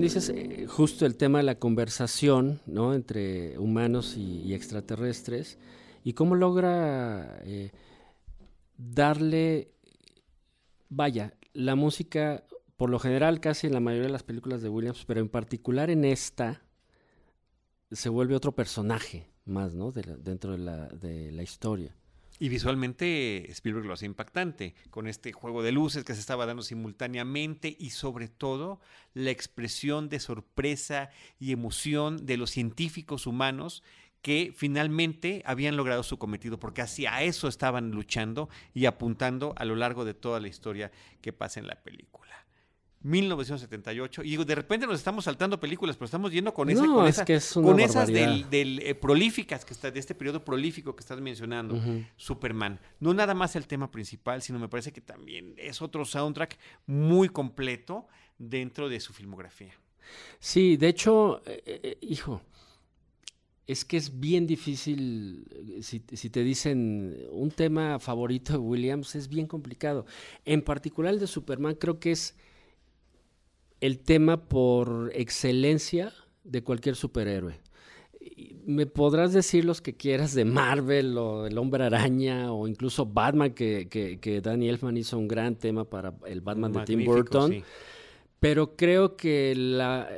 Dices, eh, justo el tema de la conversación ¿no? entre humanos y, extraterrestres y cómo logra eh, darle, vaya, la música, por lo general casi en la mayoría de las películas de Williams, pero en particular en esta, se vuelve otro personaje más, ¿no? dentro de la, de la historia. Y visualmente Spielberg lo hace impactante, con este juego de luces que se estaba dando simultáneamente y sobre todo la expresión de sorpresa y emoción de los científicos humanos que finalmente habían logrado su cometido, porque hacia eso estaban luchando y apuntando a lo largo de toda la historia que pasa en la película. 1978. Y de repente nos estamos saltando películas, pero estamos yendo con, ese, con, esas del, eh, prolíficas que está, de este periodo prolífico que estás mencionando, Superman. No nada más el tema principal, sino me parece que también es otro soundtrack muy completo dentro de su filmografía. Sí, de hecho, eh, eh, hijo, es que es bien difícil, si, si, te dicen un tema favorito de Williams, es bien complicado. En particular el de Superman creo que es el tema por excelencia de cualquier superhéroe. Me podrás decir los que quieras de Marvel o El Hombre Araña o incluso Batman, que, que, Danny Elfman hizo un gran tema para el Batman de Tim Burton. Pero creo que la,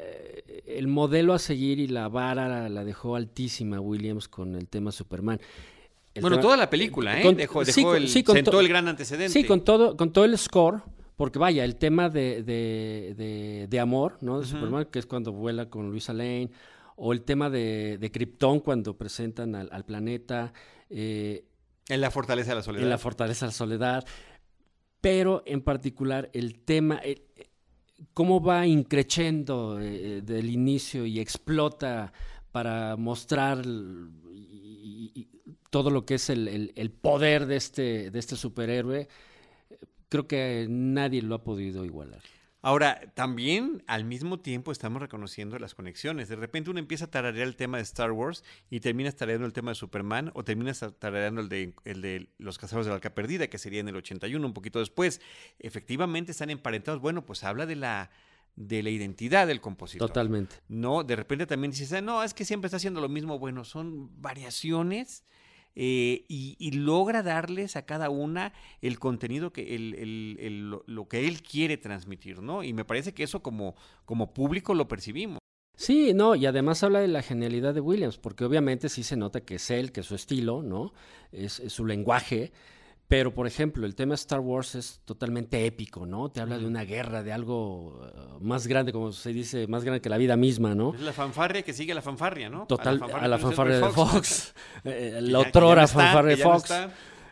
el modelo a seguir y la vara la, dejó altísima Williams con el tema Superman. bueno, toda la película, ¿eh? dejó, el, sentó el gran antecedente. Sí, con todo, con todo el score porque vaya, el tema de, de, de, amor, ¿no? De Superman, que es cuando vuela con Luisa Lane, o el tema de, de Krypton cuando presentan al, planeta. Eh, en la Fortaleza de la Soledad. En la Fortaleza de la Soledad. Pero en particular el tema, eh, cómo va increciendo eh, del inicio y explota para mostrar todo lo que es el, el, el, poder de este, de este superhéroe creo que nadie lo ha podido igualar. Ahora, también al mismo tiempo estamos reconociendo las conexiones. De repente uno empieza a tararear el tema de Star Wars y terminas tarareando el tema de Superman o terminas tarareando el de, el de Los Cazadores de la Arca Perdida, que sería en el 81, un poquito después. Efectivamente están emparentados. Bueno, pues habla de la de la identidad del compositor. Totalmente. No, de repente también dices, ah, no, es que siempre está haciendo lo mismo. Bueno, son variaciones eh, y, logra darles a cada una el contenido que el, lo, que él quiere transmitir, ¿no? Y me parece que eso como, como público lo percibimos. Sí, no, y además habla de la genialidad de Williams, porque obviamente sí se nota que es él, que es su estilo, ¿no? es su lenguaje, pero, por ejemplo, el tema Star Wars es totalmente épico, ¿no? Te habla de una guerra, de algo uh, más grande, como se dice, más grande que la vida misma, ¿no? Es la fanfarria que sigue la fanfarria, ¿no? Total, a la fanfarria, de Fox. Eh, la otrora fanfarria de Fox.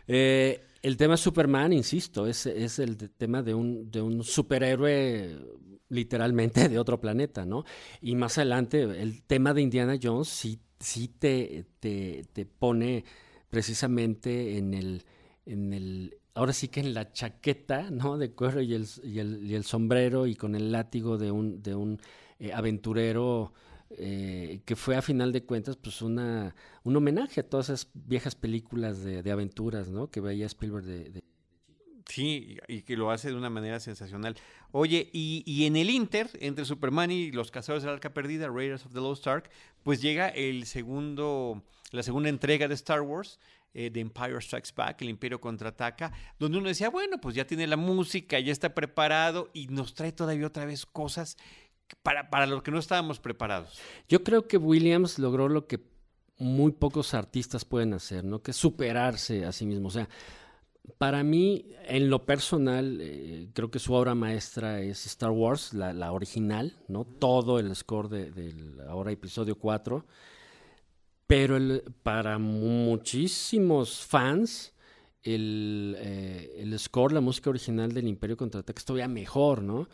Eh, el tema Superman, insisto, es, es el tema de un, de un superhéroe literalmente de otro planeta, ¿no? Y más adelante, el tema de Indiana Jones sí, sí te, te, te pone precisamente en el en el, ahora sí que en la chaqueta, ¿no? De cuero y el, sombrero y con el látigo de un, de un eh, aventurero eh, que fue a final de cuentas pues una, un homenaje a todas esas viejas películas de, de aventuras, ¿no? Que veía Spielberg de, Sí, y que lo hace de una manera sensacional. Oye, y, y, en el Inter, entre Superman y los Cazadores del Arca Perdida, Raiders of the Lost Ark, pues llega el segundo, la segunda entrega de Star Wars, eh, de Empire Strikes Back, el Imperio contraataca, donde uno decía, bueno, pues ya tiene la música, ya está preparado y nos trae todavía otra vez cosas para, para lo que no estábamos preparados. Yo creo que Williams logró lo que muy pocos artistas pueden hacer, ¿no? Que es superarse a sí mismo. O sea, para mí, en lo personal, eh, creo que su obra maestra es Star Wars, la, original, ¿no? Todo el score del de ahora episodio 4. Pero para muchísimos fans, el, eh, el, score, la música original del Imperio Contraataque es todavía mejor, ¿no?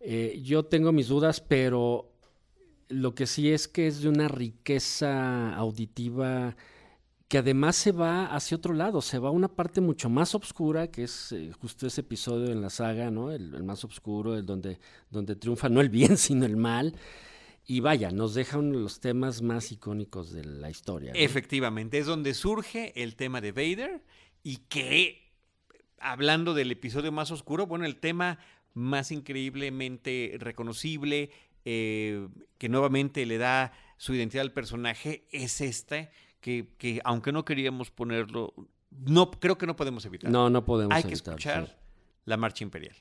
Eh, yo tengo mis dudas, pero lo que sí es que es de una riqueza auditiva que además se va hacia otro lado, se va a una parte mucho más oscura, que es eh, justo ese episodio en la saga, ¿no? El, el más oscuro, el donde, donde triunfa no el bien, sino el mal. Y vaya, nos deja uno de los temas más icónicos de la historia. Efectivamente, es donde surge el tema de Vader y que, hablando del episodio más oscuro, bueno, el tema más increíblemente reconocible, eh, que nuevamente le da su identidad al personaje, es este, que, que, aunque no queríamos ponerlo, no creo que no podemos evitar. No, no podemos Hay que escuchar la marcha imperial.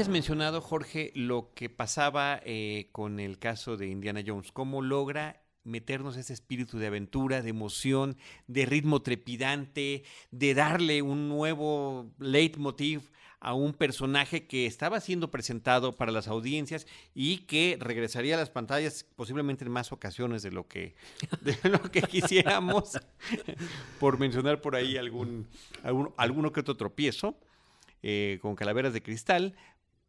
Habías mencionado, Jorge, lo que pasaba eh, con el caso de Indiana Jones, cómo logra meternos ese espíritu de aventura, de emoción, de ritmo trepidante, de darle un nuevo leitmotiv a un personaje que estaba siendo presentado para las audiencias y que regresaría a las pantallas posiblemente en más ocasiones de lo que, de lo que quisiéramos, por mencionar por ahí algún, algún alguno que otro tropiezo. Eh, con calaveras de cristal,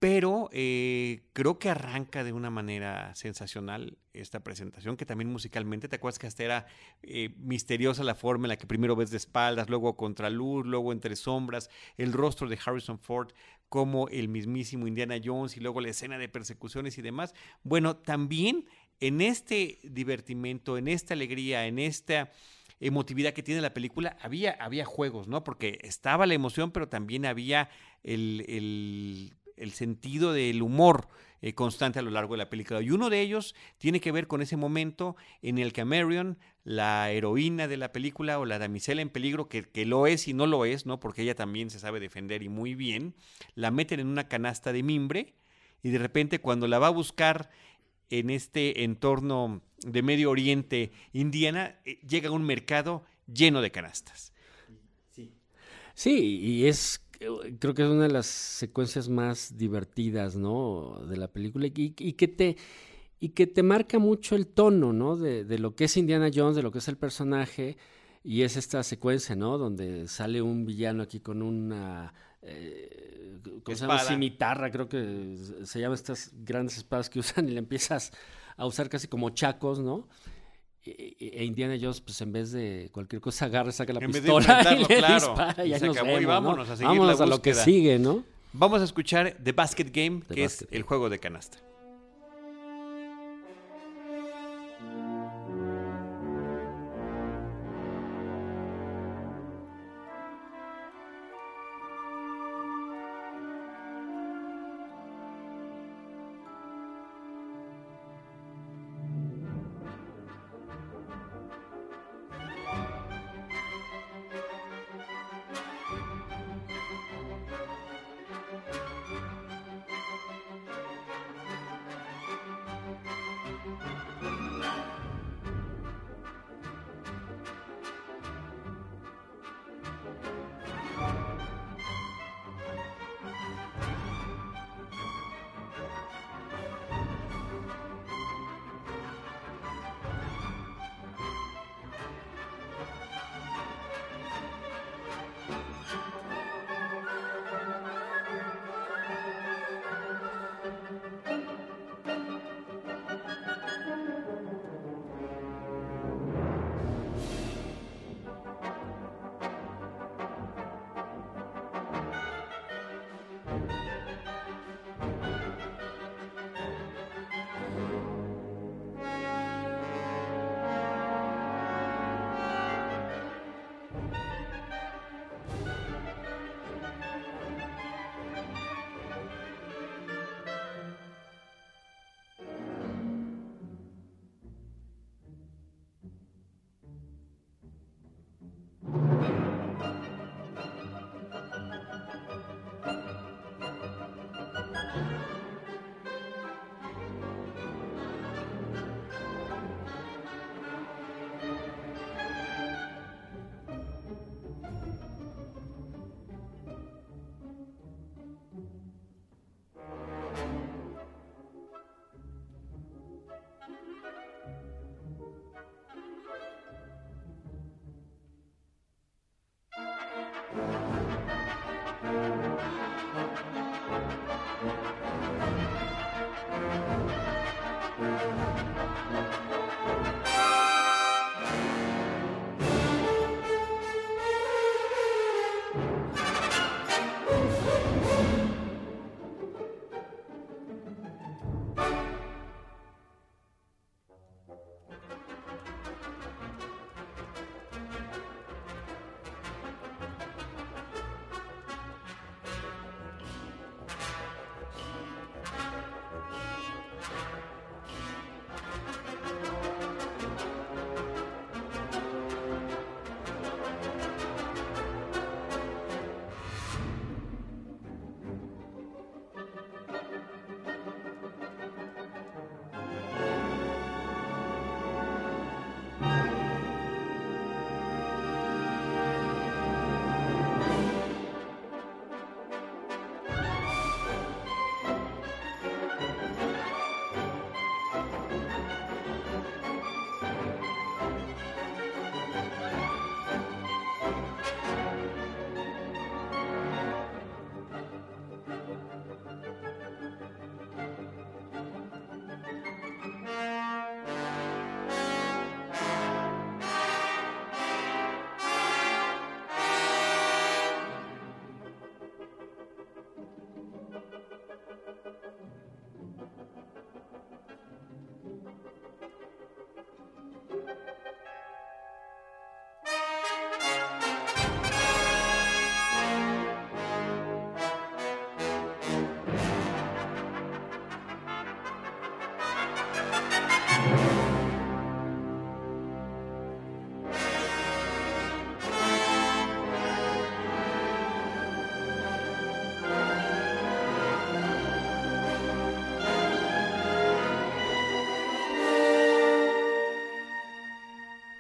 pero eh, creo que arranca de una manera sensacional esta presentación, que también musicalmente, ¿te acuerdas que hasta era eh, misteriosa la forma en la que primero ves de espaldas, luego contra luz, luego entre sombras, el rostro de Harrison Ford como el mismísimo Indiana Jones y luego la escena de persecuciones y demás? Bueno, también en este divertimento, en esta alegría, en esta emotividad que tiene la película, había, había juegos, ¿no? Porque estaba la emoción, pero también había el el sentido del humor eh, constante a lo largo de la película. Y uno de ellos tiene que ver con ese momento en el que Marion, la heroína de la película o la damisela en peligro, que, que, lo es y no lo es, ¿no? Porque ella también se sabe defender y muy bien, la meten en una canasta de mimbre y de repente cuando la va a buscar en este entorno de Medio Oriente, Indiana, eh, llega a un mercado lleno de canastas. Sí, y es creo que es una de las secuencias más divertidas, ¿no? De la película y, que te y que te marca mucho el tono, ¿no? De, de, lo que es Indiana Jones, de lo que es el personaje y es esta secuencia, ¿no? Donde sale un villano aquí con una eh, ¿cómo se llama? cimitarra, creo que se llama estas grandes espadas que usan y le empiezas a usar casi como chacos, ¿no? E, Indiana Jones, pues en vez de cualquier cosa, agarra, saca la pistola y le claro. dispara, y, se nos acabó vemos, y vámonos ¿no? a seguir vámonos la a lo que sigue, ¿no? Vamos a escuchar The Basket Game, The que Basket es el juego de canasta.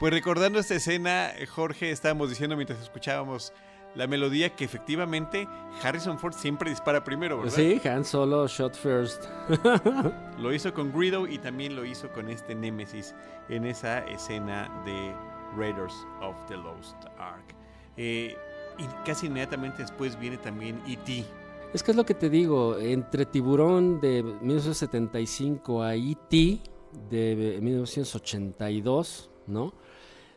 Pues recordando esta escena, Jorge, estábamos diciendo mientras escuchábamos la melodía que efectivamente Harrison Ford siempre dispara primero, ¿verdad? Sí, Han Solo shot first. lo hizo con Greedo y también lo hizo con este Nemesis en esa escena de Raiders of the Lost Ark. Eh, y casi inmediatamente después viene también E.T. Es que es lo que te digo, entre Tiburón de 1975 a E.T. de 1982, ¿no?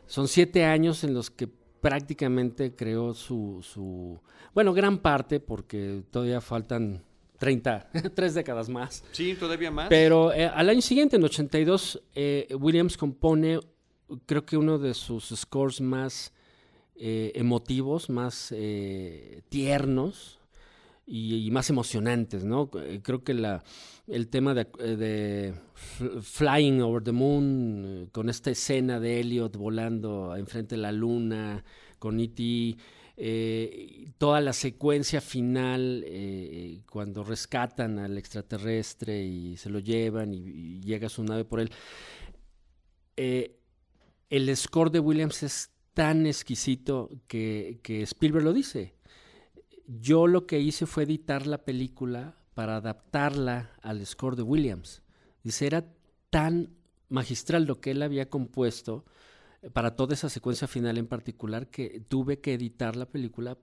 Son siete años en los que prácticamente creó su, su, bueno, gran parte, porque todavía faltan 30, tres décadas más. Sí, todavía más. Pero eh, al año siguiente, en 82, eh, Williams compone, creo que uno de sus scores más eh, emotivos, más tiernos, y, más emocionantes, ¿no? Creo que la, el tema de, de, Flying Over the Moon, con esta escena de Elliot volando enfrente de la luna, con E.T., eh, toda la secuencia final, eh, cuando rescatan al extraterrestre y se lo llevan y, llega su nave por él, eh, el score de Williams es tan exquisito que, que Spielberg lo dice yo lo que hice fue editar la película para adaptarla al score de Williams. Dice, era tan magistral lo que él había compuesto eh, para toda esa secuencia final en particular que tuve que editar la película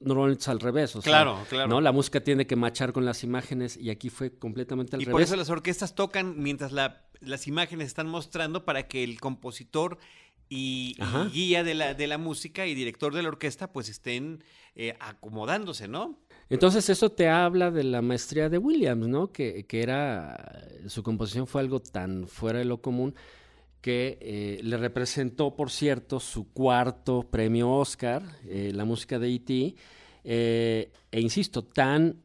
normalmente es al revés. O claro, claro. ¿no? La música tiene que machar con las imágenes y aquí fue completamente al revés. Y por eso las orquestas tocan mientras las imágenes están mostrando para que el compositor y, guía de la, de la, música y director de la orquesta pues estén eh, acomodándose, ¿no? Entonces eso te habla de la maestría de Williams, ¿no? Que, que era, su composición fue algo tan fuera de lo común que eh, le representó, por cierto, su cuarto premio Oscar, eh, la música de E.T., e insisto, tan,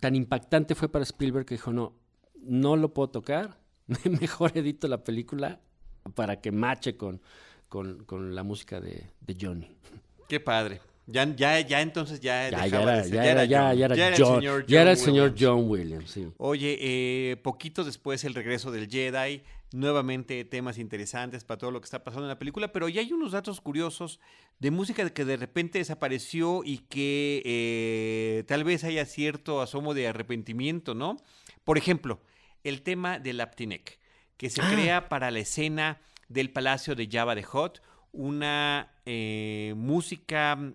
tan impactante fue para Spielberg que dijo, no, no lo puedo tocar, mejor edito la película para que mache con, con, la música de, Johnny. Qué padre. Ya, ya, ya entonces ya, ya, era, ya, era, ya, era, el señor John Williams. Sí. Oye, eh, poquito después el regreso del Jedi, nuevamente temas interesantes para todo lo que está pasando en la película, pero ya hay unos datos curiosos de música que de repente desapareció y que eh, tal vez haya cierto asomo de arrepentimiento, ¿no? Por ejemplo, el tema del Aptinec que se ah. crea para la escena del Palacio de Java de Hot, una eh, música mm,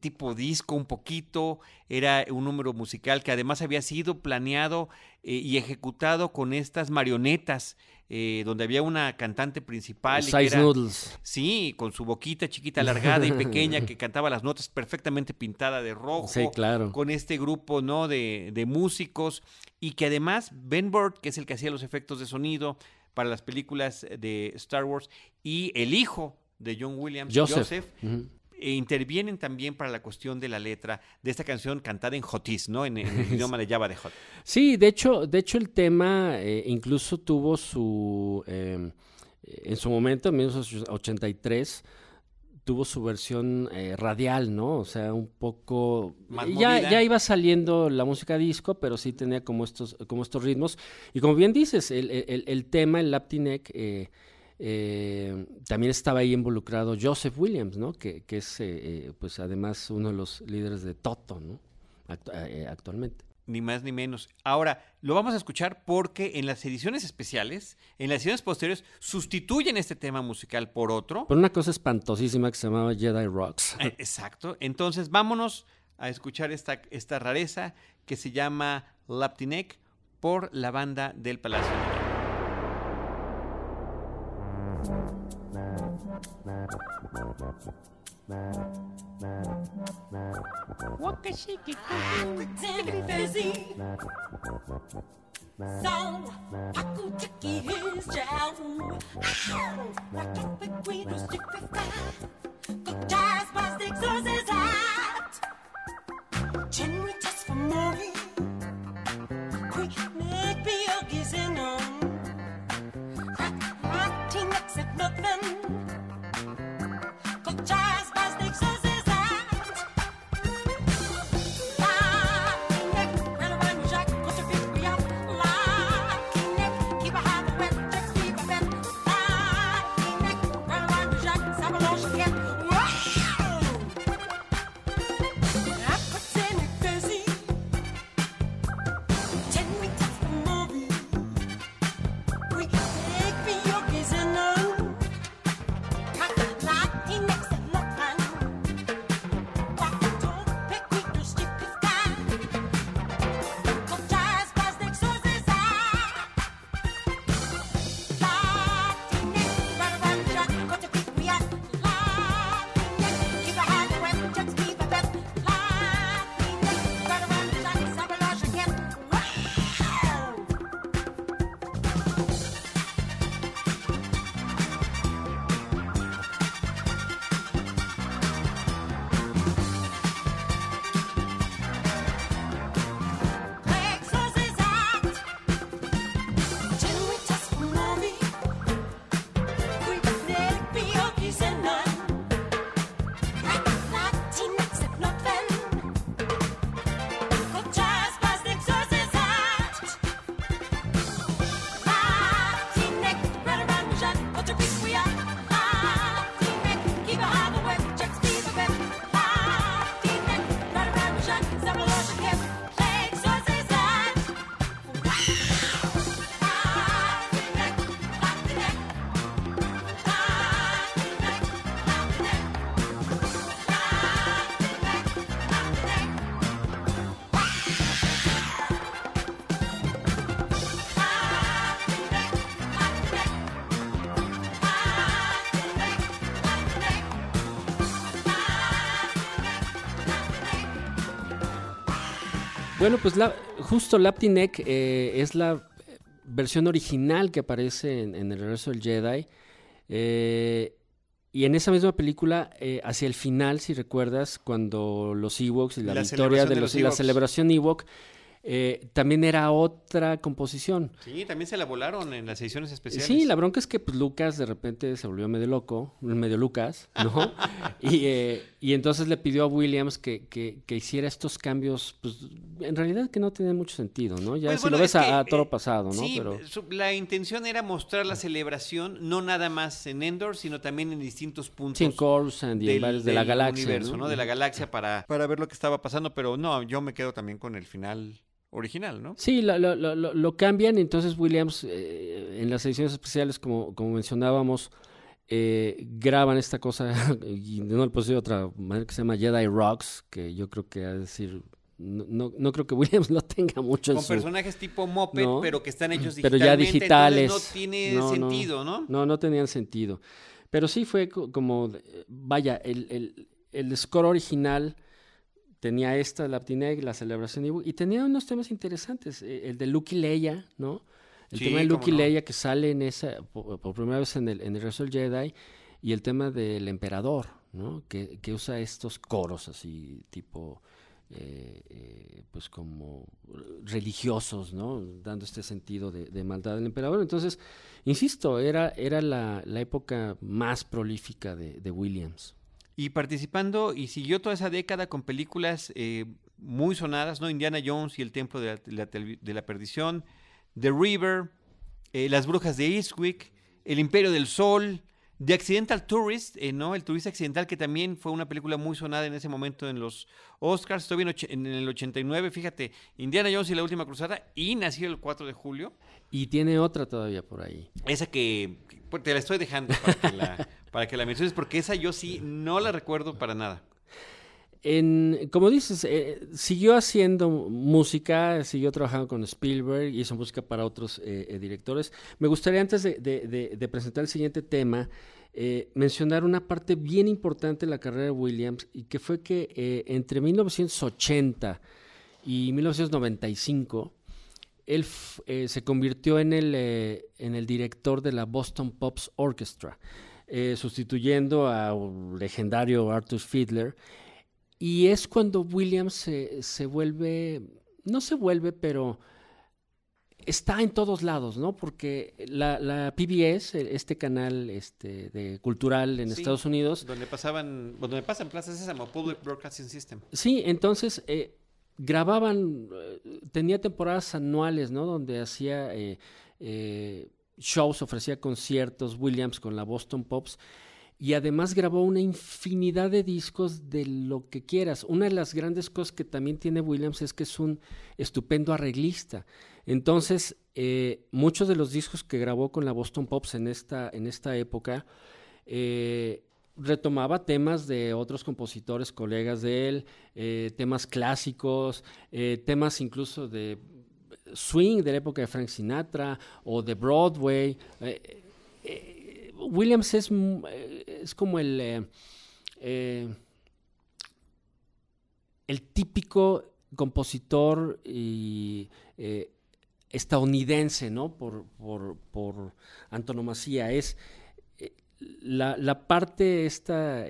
tipo disco un poquito, era un número musical que además había sido planeado eh, y ejecutado con estas marionetas, eh, donde había una cantante principal. Size Noodles. Sí, con su boquita chiquita, alargada y pequeña, que cantaba las notas perfectamente pintada de rojo. Sí, claro. Con este grupo, ¿no? De, de músicos y que además Ben Burtt, que es el que hacía los efectos de sonido para las películas de Star Wars, y el hijo de John Williams, Joseph, e intervienen también para la cuestión de la letra de esta canción cantada en Jotis, ¿no? En, el idioma de Java de Hot. Sí, de hecho, de hecho el tema eh, incluso tuvo su, em, en su momento, en 1983, tuvo su versión eh, radial, ¿no? O sea, un poco... ya, ya iba saliendo la música disco, pero sí tenía como estos, como estos ritmos. Y como bien dices, el, el, el tema, el Laptineck, eh, eh, también estaba ahí involucrado Joseph Williams, ¿no? Que, que es, pues además, uno de los líderes de Toto, ¿no? actualmente ni más ni menos. Ahora, lo vamos a escuchar porque en las ediciones especiales, en las ediciones posteriores, sustituyen este tema musical por otro. Por una cosa espantosísima que se llamaba Jedi Rocks. Eh, exacto. Entonces, vámonos a escuchar esta, esta rareza que se llama Laptinek por la banda del Palacio. Waka shiki Pretend busy. So, Haku Jackie his chow. Rocket between those different guys. Good guys, plastics, horses, Bueno, pues la, justo Laptinek eh, es la versión original que aparece en, en El regreso del Jedi. Eh, y en esa misma película, eh, hacia el final, si recuerdas, cuando los Ewoks y la, La victoria de de los, los la celebración Ewok, eh, también era otra composición. Sí, también se la volaron en las ediciones especiales. Sí, la bronca es que pues, Lucas de repente se volvió medio loco, medio Lucas, ¿no? y, eh, y entonces le pidió a Williams que, que- que hiciera estos cambios, pues en realidad que no tenían mucho sentido, ¿no? Ya Pues, si bueno, lo ves es que, a, a toro eh, pasado, ¿no? Sí, Pero, la intención era mostrar la celebración, no nada más en Endor, sino también en distintos puntos. sí, en Coruscant y en del, varios de la galaxia. universo, ¿no? ¿no? De la galaxia para, para ver lo que estaba pasando, pero no, yo me quedo también con el final original, ¿no? Sí, lo, lo- lo- lo- cambian entonces Williams eh, en las ediciones especiales, como, como mencionábamos, eh, graban esta cosa, y no decir de otra manera, que se llama Jedi Rocks, que yo creo que, a decir, no, no, no creo que Williams lo tenga mucho en Con su... personajes tipo Moped, No, pero que están hechos pero digitalmente. ya entonces digitales. no tiene sentido, ¿no? No, no tenían sentido. Pero sí fue co- como, eh, vaya, el, el, el score original tenía esta, la Aptineg, la celebración y tenía unos temas interesantes. eh, El de Luke y Leia, ¿no? El Sí, tema de Luke y no. Leia que sale en esa, por, por primera vez en el, en el Jedi, y el tema del emperador, ¿no? Que, que usa estos coros así, tipo, eh, eh, pues como religiosos, ¿no? Dando este sentido de, de maldad del emperador. Entonces, insisto, era, era la, la época más prolífica de, de Williams. Y participando y siguió toda esa década con películas eh, muy sonadas, ¿no? Indiana Jones y el Templo de la, de la televi- de la Perdición, The River, eh, Las Brujas de Eastwick, El Imperio del Sol, The Accidental Tourist, eh, ¿no? El Turista Accidental, que también fue una película muy sonada en ese momento en los Oscars. Estoy en, el 89, fíjate, Indiana Jones y la Última Cruzada y nació el 4 de julio. Y tiene otra todavía por ahí. Esa que, que, pues, te la estoy dejando para que la, para que la menciones, porque esa yo sí no la recuerdo para nada. Como dices, eh, siguió haciendo música, siguió trabajando con Spielberg, hizo música para otros eh, eh, directores. Me gustaría, antes de, presentar el siguiente tema, mencionar una parte bien importante de la carrera de Williams, y que fue que entre 1980 y 1995, él se convirtió en el, en el director de la Boston Pops Orchestra, sustituyendo al legendario Arthur Fiedler. Y es cuando Williams se, se vuelve, no se vuelve, pero está en todos lados, ¿no? Porque la, la PBS, eh, este canal este, de cultural en Sí. Estados Unidos, Donde pasaban, donde pasan Plaza Sésamo, Public Broadcasting System. Sí, entonces eh, grababan, eh, tenía temporadas anuales, ¿no? Donde hacía eh, eh, shows, ofrecía conciertos, Williams con la Boston Pops. Y además grabó una infinidad de discos de lo que quieras. Una de las grandes cosas que también tiene Williams es que es un estupendo arreglista. Entonces, eh, muchos de los discos que grabó con la Boston Pops en esta, en esta época, eh, retomaba temas de otros compositores, colegas de él, eh, temas clásicos, eh, temas incluso de swing de la época de Frank Sinatra o de Broadway. Williams es, m- eh, es como el, eh, eh, el típico compositor estadounidense, ¿no? Por, por, por antonomasía. Es la, la parte esta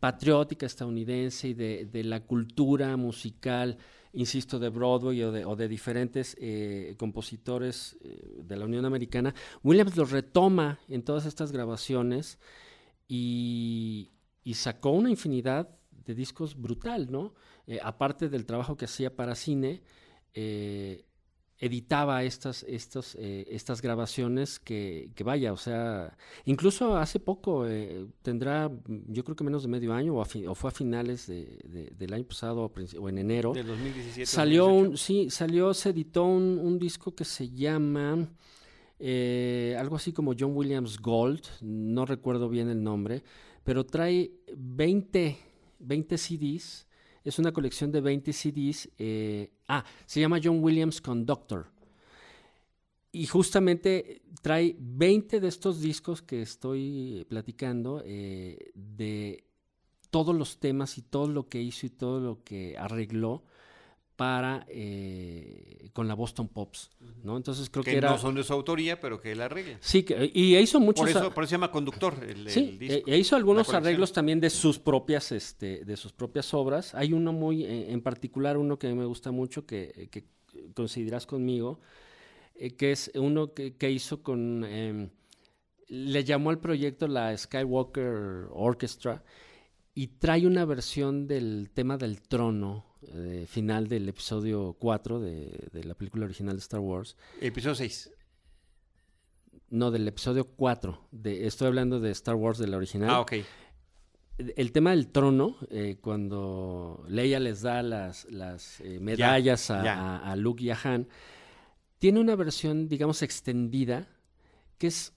patriótica estadounidense y de, de la cultura musical, insisto, de Broadway o de, o de diferentes eh, compositores eh, de la Unión Americana, Williams lo retoma en todas estas grabaciones y, y sacó una infinidad de discos brutal, ¿no? Eh, aparte del trabajo que hacía para cine, eh, editaba estas, estas, eh, estas grabaciones que, que vaya, o sea, incluso hace poco, eh, tendrá mm, yo creo que menos de medio año o, a fi- o fue a finales de- de- del año pasado o, en enero, Del 2017. salió 2018. un, sí, salió, se editó un, un disco que se llama eh, algo así como John Williams Gold, no recuerdo bien el nombre, pero trae 20, 20 CDs, es una colección de 20 CDs, eh, ah, se llama John Williams Conductor. Y justamente trae 20 de estos discos que estoy platicando eh, de todos los temas y todo lo que hizo y todo lo que arregló para eh, con la Boston Pops, ¿no? Entonces creo que, que era no son de su autoría, pero que él arregla. sí que, y hizo muchos Por eso, por eso se llama conductor el, Sí, el disco. e- e hizo algunos arreglos también de sus propias, este, de sus propias obras. Hay uno muy, eh, en particular, uno que me gusta mucho, que, que consideras conmigo, eh, que es uno que, que hizo con, em, le llamó al proyecto la Skywalker Orchestra y trae una versión del tema del trono eh, final del episodio 4 de, de la película original de Star Wars. Episodio 6. No, del episodio 4. De, estoy hablando de Star Wars de la original. Ah, ok. el tema del trono, eh, cuando Leia les da las, las eh, medallas a, ya. a- a Luke y a Han, tiene una versión, digamos, extendida, que es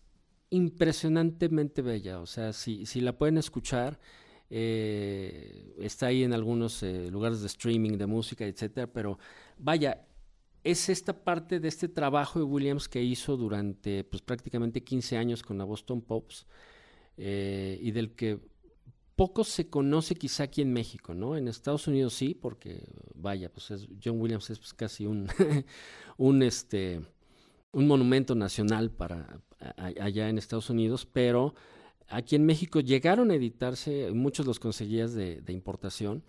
impresionantemente bella. O sea, si, si la pueden escuchar, eh, está ahí en algunos eh, lugares de streaming de música, etcétera, pero vaya, es esta parte de este trabajo de Williams que hizo durante pues, prácticamente 15 años con la Boston Pops eh, y del que poco se conoce quizá aquí en México, ¿no? En Estados Unidos sí, porque vaya, pues es- John Williams es pues, casi un, un este un monumento nacional para allá en Estados Unidos, pero aquí en México llegaron a editarse, muchos los conseguías de, importación.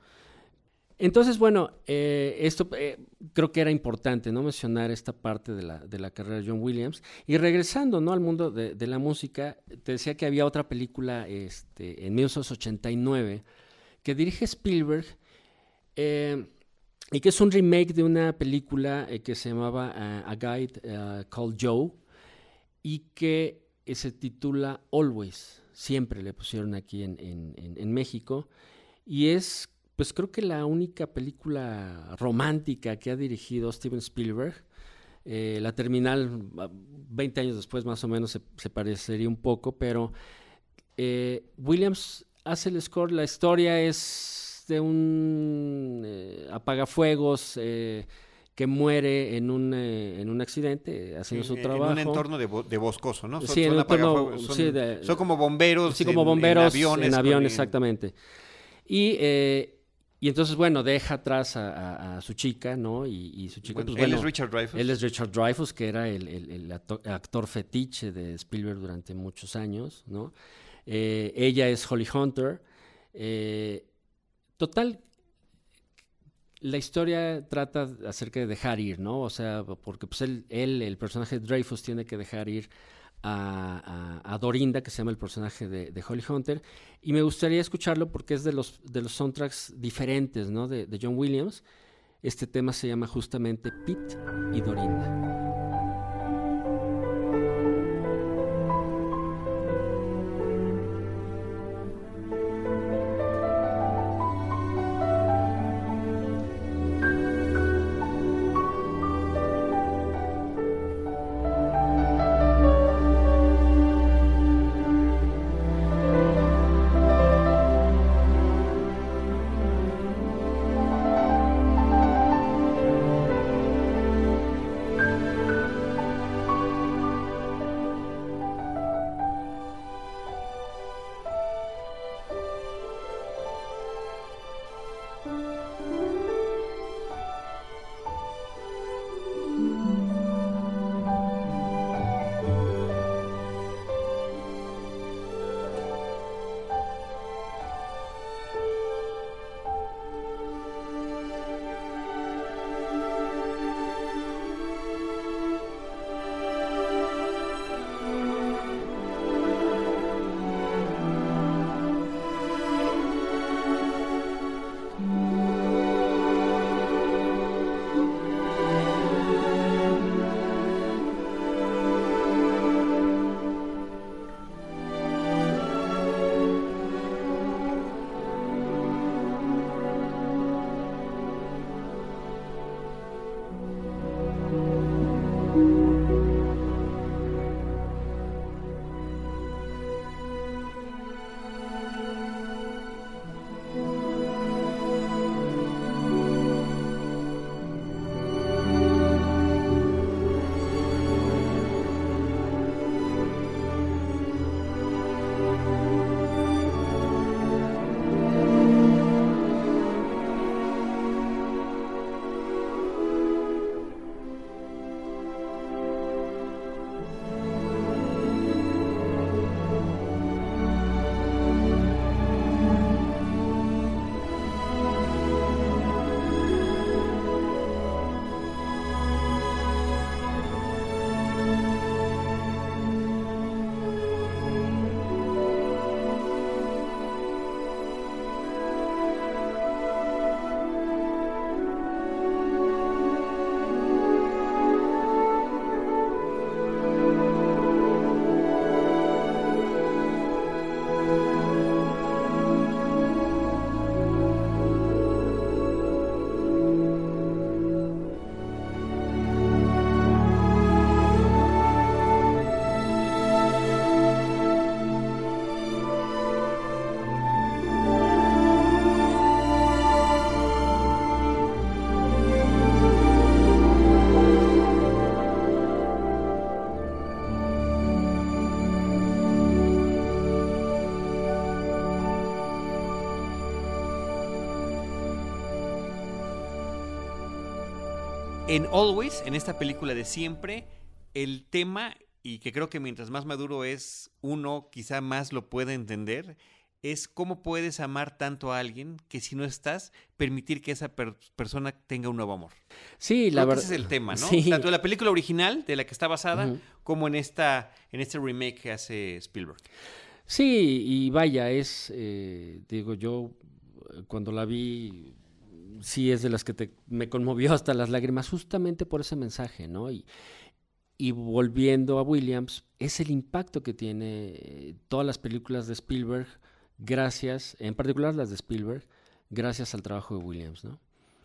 Entonces, bueno, eh, esto eh, creo que era importante, ¿no? Mencionar esta parte de la, de la carrera de John Williams. Y regresando, ¿no? Al mundo de, la música, te decía que había otra película este, en 1989 que dirige Spielberg eh, y que es un remake de una película que se llamaba A Guide Called Joe y que eh, se titula Always, siempre le pusieron aquí en, en- en- México, y es, pues creo que la única película romántica que ha dirigido Steven Spielberg. Eh, la terminal, ah, 20 años después más o menos, se, parecería un poco, pero eh, Williams hace el score, la historia es de un eh, apagafuegos que muere en un, eh, en un accidente haciendo su en, trabajo. En un entorno de, bo- de boscoso, ¿no? Sí, en un entorno- son, sí, de- son como bomberos. Sí, como bomberos en aviones. en avión, en- exactamente. Y, eh, y entonces, bueno, deja atrás a, a- a su chica, ¿no? Y, y su chica, Bueno, pues él bueno, es Richard Dreyfuss. él es Richard Dreyfuss, que era el, el- el acto- actor fetiche de Spielberg durante muchos años, ¿no? Eh, ella es Holly Hunter. Eh, total, la historia trata acerca de dejar ir, ¿no? O sea, porque pues él, él, el personaje de Dreyfus, tiene que dejar ir a, a- Dorinda, que se llama el personaje de, de Holly Hunter, y me gustaría escucharlo porque es de los, de los soundtracks diferentes, ¿no? De, de John Williams. Este tema se llama justamente Pete y Dorinda. En Always, en esta película de siempre, el tema, y que creo que mientras más maduro es uno, quizá más lo puede entender, es cómo puedes amar tanto a alguien que si no estás, permitir que esa per- persona tenga un nuevo amor. Sí, la verdad. ese es el tema, ¿no? Sí. Tanto en la película original, de la que está basada, como en esta, en este remake que hace Spielberg. Sí, y vaya, es, eh, digo, yo eh, cuando la vi, sí es de las que te- me conmovió hasta las lágrimas, justamente por ese mensaje, ¿no? Y, y volviendo a Williams, es el impacto que tiene eh, todas las películas de Spielberg, gracias, en particular las de Spielberg, gracias al trabajo de Williams, ¿no?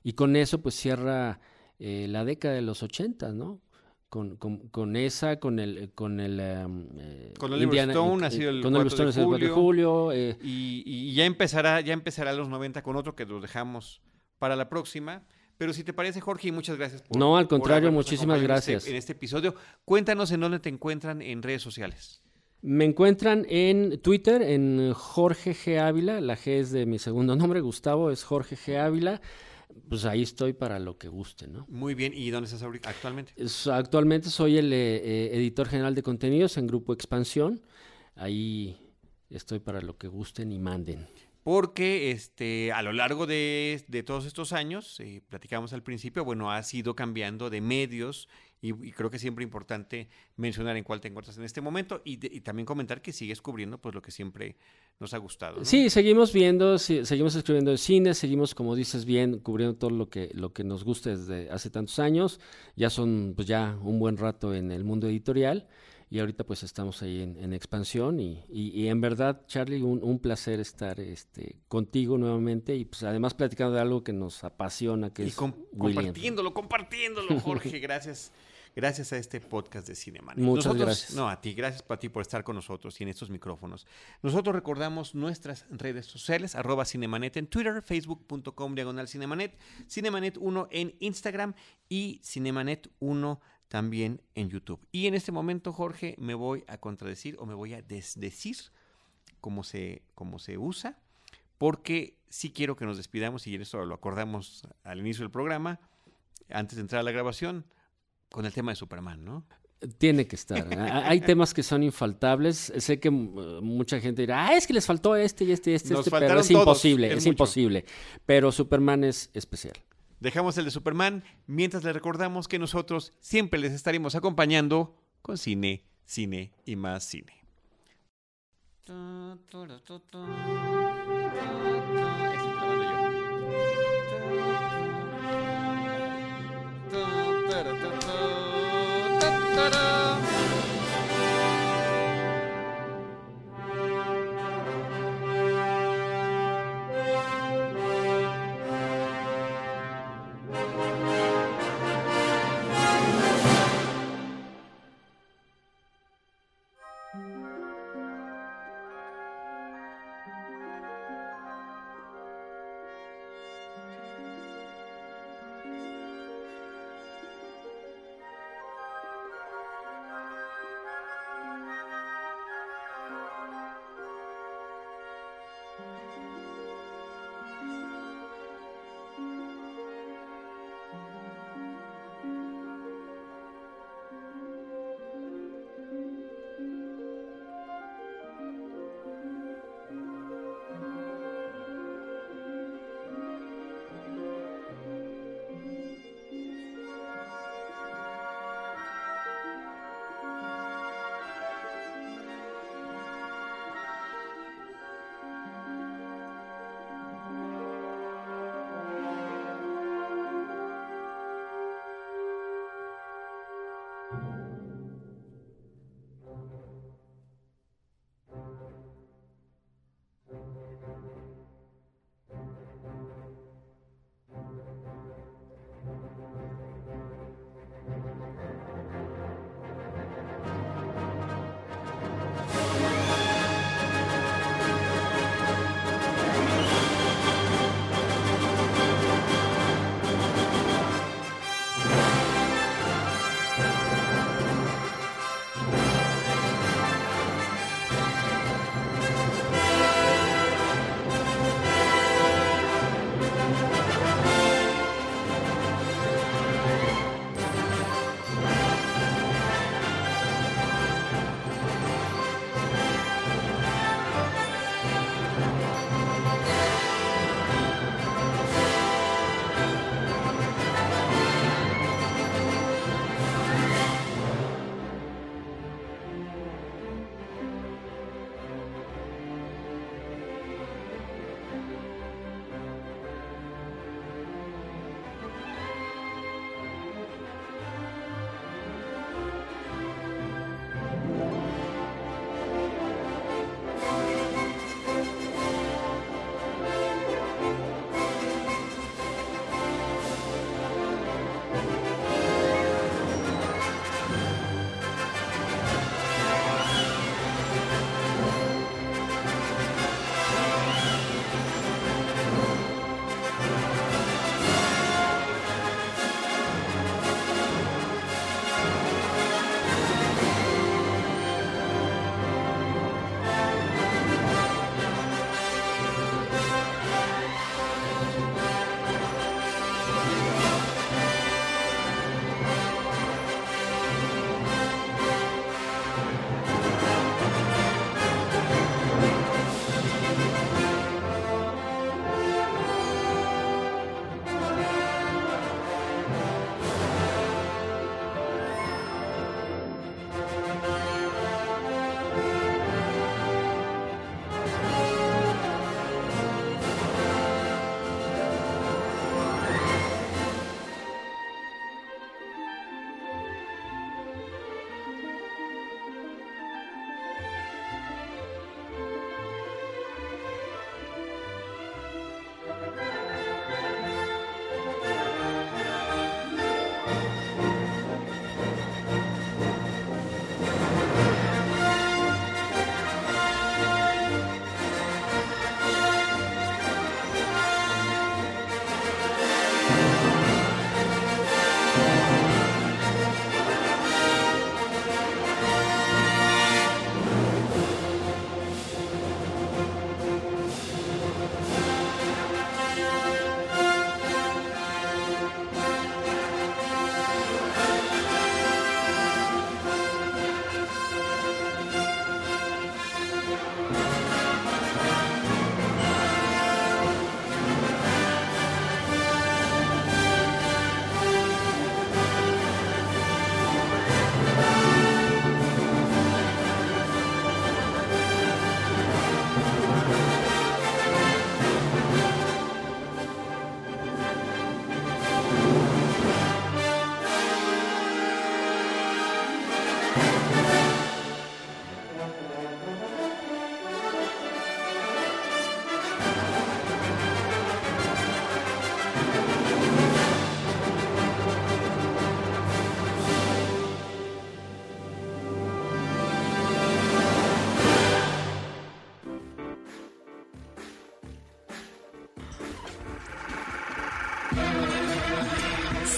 Y con eso, pues cierra eh, la década de los 80, ¿no? Con, con, con esa, con el, con el eh, Con Oliver Stone ha sido el con 4 Oliver de sido el 4 de julio, eh, Y, y ya empezará, ya empezará los 90 con otro que los dejamos para la próxima. Pero si te parece, Jorge, y muchas gracias por. No, al contrario, muchísimas en este- gracias. En este episodio. Cuéntanos en dónde te encuentran en redes sociales. Me encuentran en Twitter, en Jorge G. Ávila. La G es de mi segundo nombre, Gustavo, es Jorge G. Ávila. Pues ahí estoy para lo que guste, ¿no? Muy bien. ¿Y dónde estás actualmente? Actualmente soy el eh, eh, editor general de contenidos en Grupo Expansión. Ahí estoy para lo que gusten y manden. Porque este, a lo largo de, de todos estos años, eh, platicamos al principio, bueno, has ido cambiando de medios y, creo que es siempre importante mencionar en cuál te encuentras en este momento y, también comentar que sigues cubriendo pues lo que siempre nos ha gustado. Sí, seguimos viendo, seguimos escribiendo de cine, seguimos, como dices bien, cubriendo todo lo que, lo que nos gusta desde hace tantos años. Ya son, pues ya un buen rato en el mundo editorial y ahorita pues estamos ahí en, en expansión y, y- y en verdad, Charlie, un, un placer estar este, contigo nuevamente y pues además platicando de algo que nos apasiona, que Y es com- compartiéndolo, compartiéndolo, Jorge, gracias. Gracias a este podcast de Cinemanet. Muchas Nosotros- gracias. No, a ti, gracias para ti por estar con nosotros y en estos micrófonos. Nosotros recordamos nuestras redes sociales, arroba Cinemanet en Twitter, facebook.com diagonal Cinemanet, Cinemanet 1 en Instagram y Cinemanet 1 también en YouTube. Y en este momento, Jorge, me voy a contradecir o me voy a desdecir como se, como se usa, porque sí quiero que nos despidamos y en eso lo acordamos al inicio del programa, antes de entrar a la grabación, con el tema de Superman, ¿no? Tiene que estar. Ha- Hay temas que son infaltables. Sé que mm, mucha gente dirá, ah, es que les faltó este y este y este, Nos este", pero es todos, imposible, es imposible. Pero Superman es especial. Dejamos el de Superman mientras les recordamos que nosotros siempre les estaremos acompañando con cine, cine y más cine.